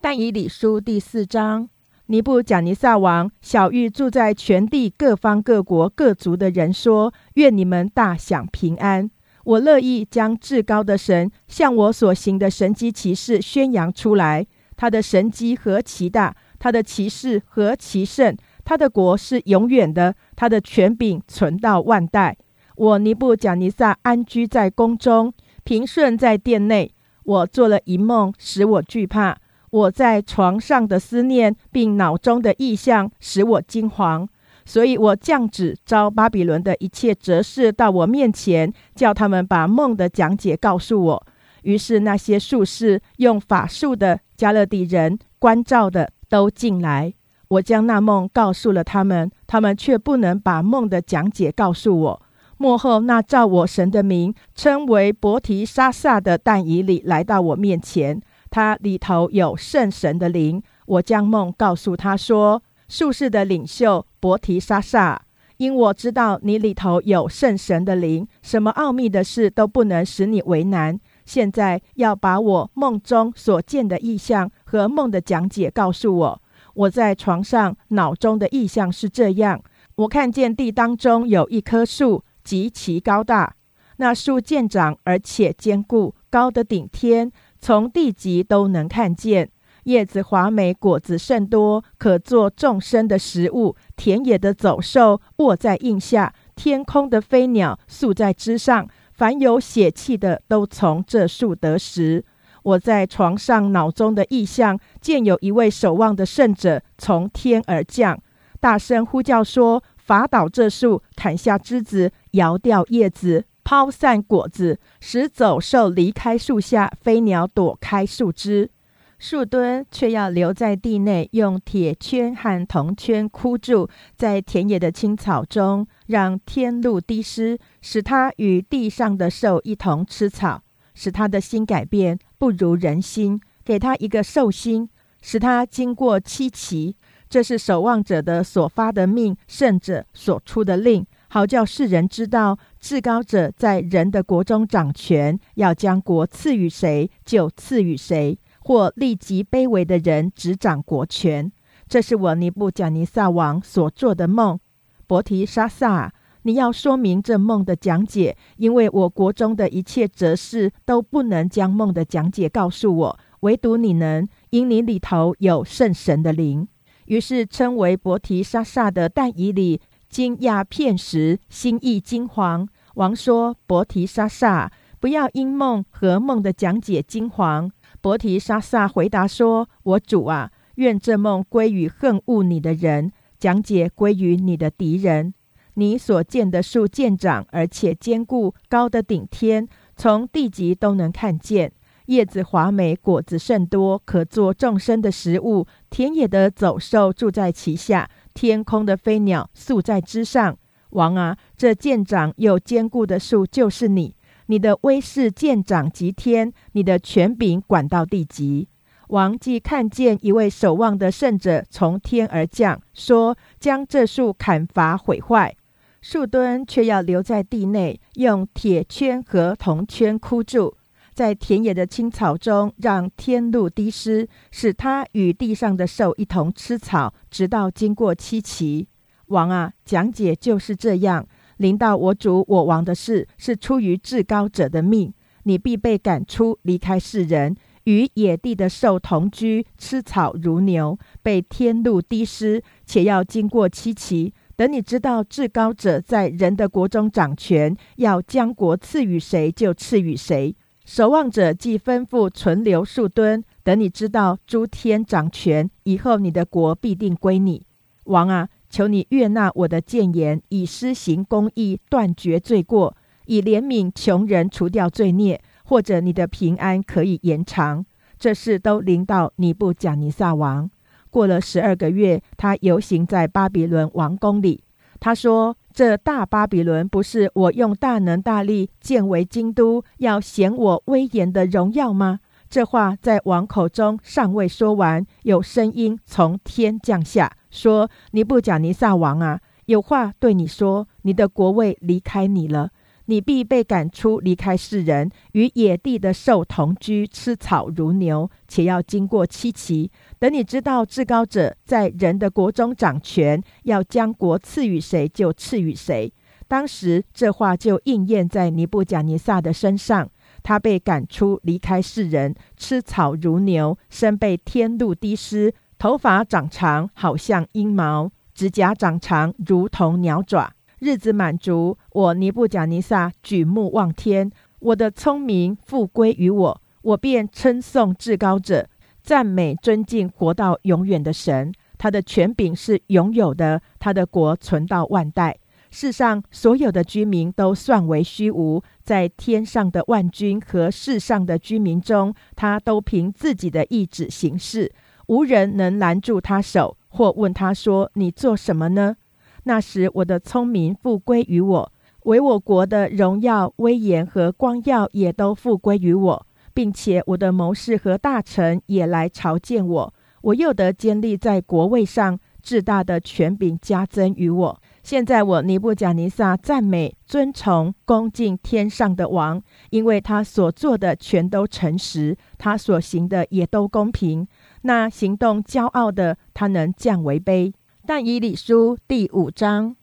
但以理书第四章，尼布贾尼撒王小玉住在全地各方各国各族的人说：“愿你们大享平安。”我乐意将至高的神向我所行的神机骑士宣扬出来。他的神机何其大，他的骑士何其盛，他的国是永远的，他的权柄存到万代。我尼布贾尼撒安居在宫中，平顺在殿内。我做了一梦，使我惧怕。我在床上的思念，并脑中的意象，使我惊惶。所以我降旨招巴比伦的一切哲士到我面前，叫他们把梦的讲解告诉我。于是那些术士用法术的加勒底人关照的都进来。我将那梦告诉了他们，他们却不能把梦的讲解告诉我。幕后那照我神的名称为伯提沙撒的但以里来到我面前，它里头有圣神的灵。我将梦告诉他说：“术士的领袖伯提沙撒，因我知道你里头有圣神的灵，什么奥秘的事都不能使你为难。现在要把我梦中所见的意象和梦的讲解告诉我。我在床上脑中的意象是这样：我看见地当中有一棵树，极其高大，那树渐长而且坚固，高的顶天，从地极都能看见。”叶子华美，果子甚多，可做众生的食物。田野的走兽卧在印下，天空的飞鸟宿在枝上。凡有血气的，都从这树得食。我在床上脑中的意象，见有一位守望的圣者从天而降，大声呼叫说：“伐倒这树，砍下枝子，摇掉叶子，抛散果子，使走兽离开树下，飞鸟躲开树枝。”树墩却要留在地内，用铁圈和铜圈箍住，在田野的青草中，让天露滴湿，使它与地上的兽一同吃草，使它的心改变，不如人心，给他一个兽心，使他经过七奇。这是守望者的所发的命，圣者所出的令，好叫世人知道，至高者在人的国中掌权，要将国赐予谁，就赐予谁。或立即卑微的人执掌国权，这是我尼布贾尼撒王所做的梦。伯提沙萨，你要说明这梦的讲解，因为我国中的一切哲士都不能将梦的讲解告诉我，唯独你能，因你里头有圣神的灵。于是称为伯提沙萨的但以里惊讶片时，心意惊惶。王说：伯提沙萨，不要因梦和梦的讲解惊惶。伯提沙撒回答说：“我主啊，愿这梦归于恨恶你的人，讲解归于你的敌人。你所见的树渐长，而且坚固，高的顶天，从地极都能看见。叶子华美，果子甚多，可做众生的食物。田野的走兽住在其下，天空的飞鸟宿在枝上。王啊，这渐长又坚固的树就是你。”你的威势渐长及天，你的权柄管到地极。王既看见一位守望的圣者从天而降，说：“将这树砍伐毁坏。”树墩却要留在地内，用铁圈和铜圈箍住，在田野的青草中，让天露滴湿，使它与地上的兽一同吃草，直到经过七期。王啊，讲解就是这样。临到我主我王的事，是出于至高者的命。你必被赶出，离开世人，与野地的兽同居，吃草如牛，被天路滴湿，且要经过七期。等你知道至高者在人的国中掌权，要将国赐予谁，就赐予谁。守望者既吩咐存留数吨，等你知道诸天掌权以后，你的国必定归你。王啊！求你悦纳我的谏言，以施行公义，断绝罪过，以怜悯穷人，除掉罪孽，或者你的平安可以延长。这事都临到尼布贾尼撒王。过了十二个月，他游行在巴比伦王宫里。他说：“这大巴比伦不是我用大能大力建为京都，要显我威严的荣耀吗？”这话在王口中尚未说完，有声音从天降下。说：“尼布甲尼撒王啊，有话对你说。你的国位离开你了，你必被赶出，离开世人，与野地的兽同居，吃草如牛，且要经过七期。等你知道至高者在人的国中掌权，要将国赐予谁，就赐予谁。当时这话就应验在尼布甲尼撒的身上。他被赶出，离开世人，吃草如牛，身被天露滴湿。”头发长长，好像鹰毛；指甲长长，如同鸟爪。日子满足，我尼布甲尼撒举目望天，我的聪明复归于我，我便称颂至高者，赞美尊敬活到永远的神。他的权柄是永有的，他的国存到万代。世上所有的居民都算为虚无，在天上的万军和世上的居民中，他都凭自己的意志行事。无人能拦住他手，或问他说：“你做什么呢？”那时，我的聪明复归于我，为我国的荣耀、威严和光耀也都复归于我。并且我的谋士和大臣也来朝见我，我又得坚立在国位上，至大的权柄加增于我。现在我尼布甲尼撒赞美、尊崇、恭敬天上的王，因为他所做的全都诚实，他所行的也都公平。那行动骄傲的，他能降为卑。但以理书第五章，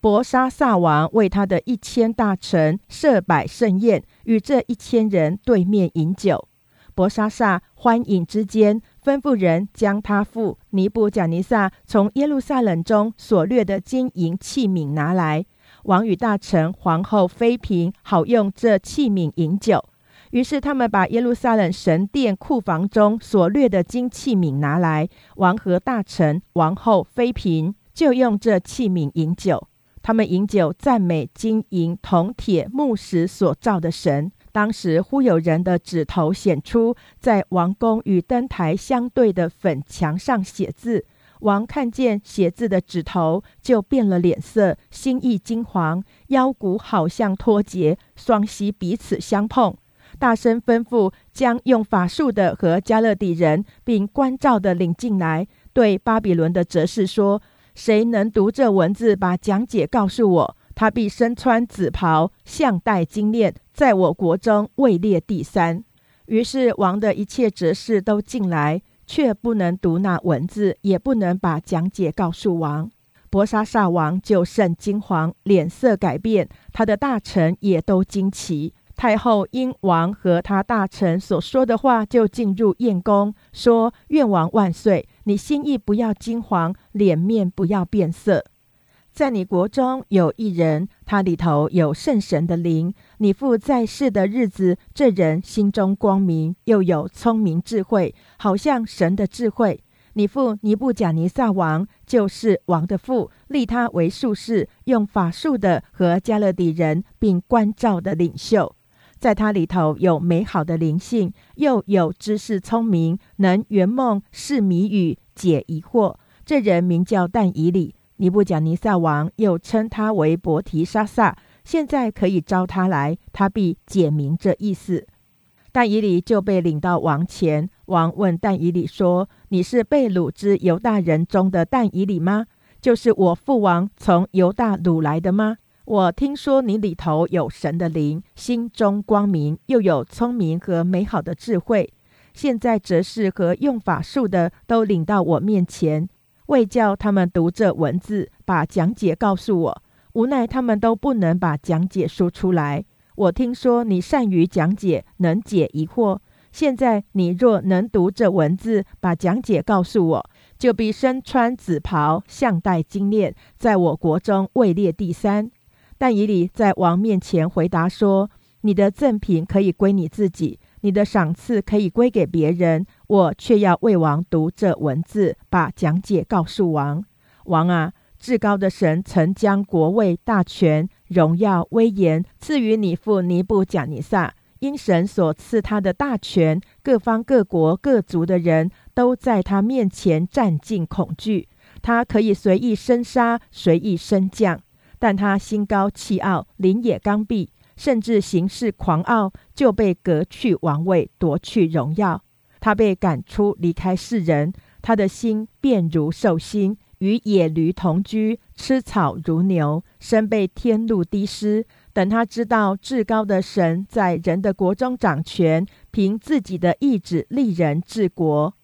伯沙撒王为他的一千大臣设摆盛宴，与这一千人对面饮酒。伯沙撒欢饮之间。吩咐人将他父尼布贾尼撒从耶路撒冷中所掠的金银器皿拿来，王与大臣、皇后、妃嫔好用这器皿饮酒。于是他们把耶路撒冷神殿库房中所掠的金器皿拿来，王和大臣、王后、妃嫔就用这器皿饮酒。他们饮酒赞美金银铜铁木石所造的神。当时忽有人的指头显出，在王宫与灯台相对的粉墙上写字。王看见写字的指头，就变了脸色，心意惊惶，腰骨好像脱节，双膝彼此相碰，大声吩咐将用法术的和加勒底人，并关照的领进来，对巴比伦的哲士说：“谁能读这文字，把讲解告诉我？”他必身穿紫袍，项戴金链，在我国中位列第三。于是王的一切哲士都进来，却不能读那文字，也不能把讲解告诉王。伯沙撒王就甚惊惶，脸色改变，他的大臣也都惊奇。太后因王和他大臣所说的话，就进入宴宫，说：“愿王万岁！你心意不要惊惶，脸面不要变色。”在你国中有一人，他里头有圣神的灵。你父在世的日子，这人心中光明，又有聪明智慧，好像神的智慧。你父尼布甲尼撒王就是王的父，立他为术士，用法术的和加勒底人，并关照的领袖。在他里头有美好的灵性，又有知识聪明，能圆梦、释谜语、解疑惑。这人名叫但以里。尼布甲尼撒王又称他为伯提沙撒，现在可以招他来，他必解明这意思。但以理就被领到王前，王问但以理说：“你是被掳之犹大人中的但以理吗？就是我父王从犹大掳来的吗？我听说你里头有神的灵，心中光明，又有聪明和美好的智慧。现在哲士和用法术的都领到我面前。”为叫他们读这文字，把讲解告诉我，无奈他们都不能把讲解说出来。我听说你善于讲解，能解疑惑。现在你若能读这文字，把讲解告诉我，就必身穿紫袍，项戴金链，在我国中位列第三。但以理在王面前回答说：“你的赠品可以归你自己。”你的赏赐可以归给别人，我却要为王读这文字，把讲解告诉王。王啊，至高的神曾将国位、大权、荣耀、威严赐予你父尼布贾尼撒，因神所赐他的大权，各方各国各族的人都在他面前战尽恐惧。他可以随意生杀，随意升降，但他心高气傲，灵也刚愎。甚至行事狂傲，就被革去王位，夺去荣耀。他被赶出，离开世人。他的心便如兽心，与野驴同居，吃草如牛，身被天路滴湿。等他知道至高的神在人的国中掌权，凭自己的意志立人治国。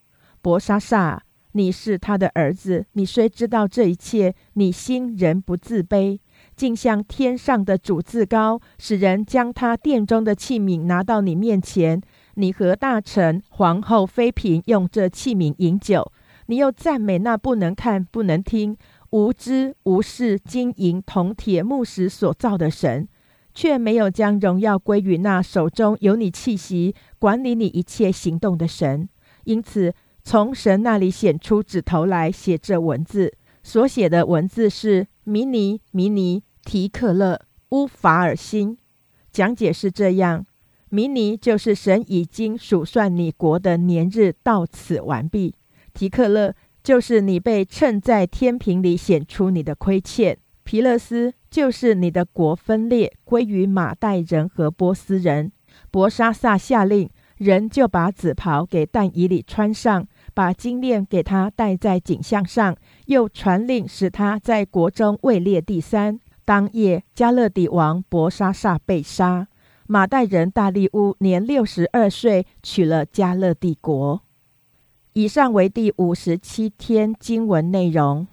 伯沙撒，你是他的儿子，你虽知道这一切，你心仍不自卑。竟像天上的主自高，使人将他殿中的器皿拿到你面前。你和大臣、皇后、妃嫔用这器皿饮酒，你又赞美那不能看、不能听、无知无视金银铜铁木石所造的神，却没有将荣耀归于那手中有你气息、管理你一切行动的神。因此，从神那里显出指头来，写这文字。所写的文字是迷尼迷尼。提克勒乌法尔辛讲解是这样：迷尼就是神已经数算你国的年日到此完毕；提克勒就是你被称在天平里显出你的亏欠；皮勒斯就是你的国分裂归于马代人和波斯人。博沙萨下令，人就把紫袍给但以里穿上，把金链给他戴在颈项上，又传令使他在国中位列第三。当夜，加勒底王伯沙撒被杀。马代人大利乌年六十二岁，娶了加勒帝国。以上为第五十七天经文内容。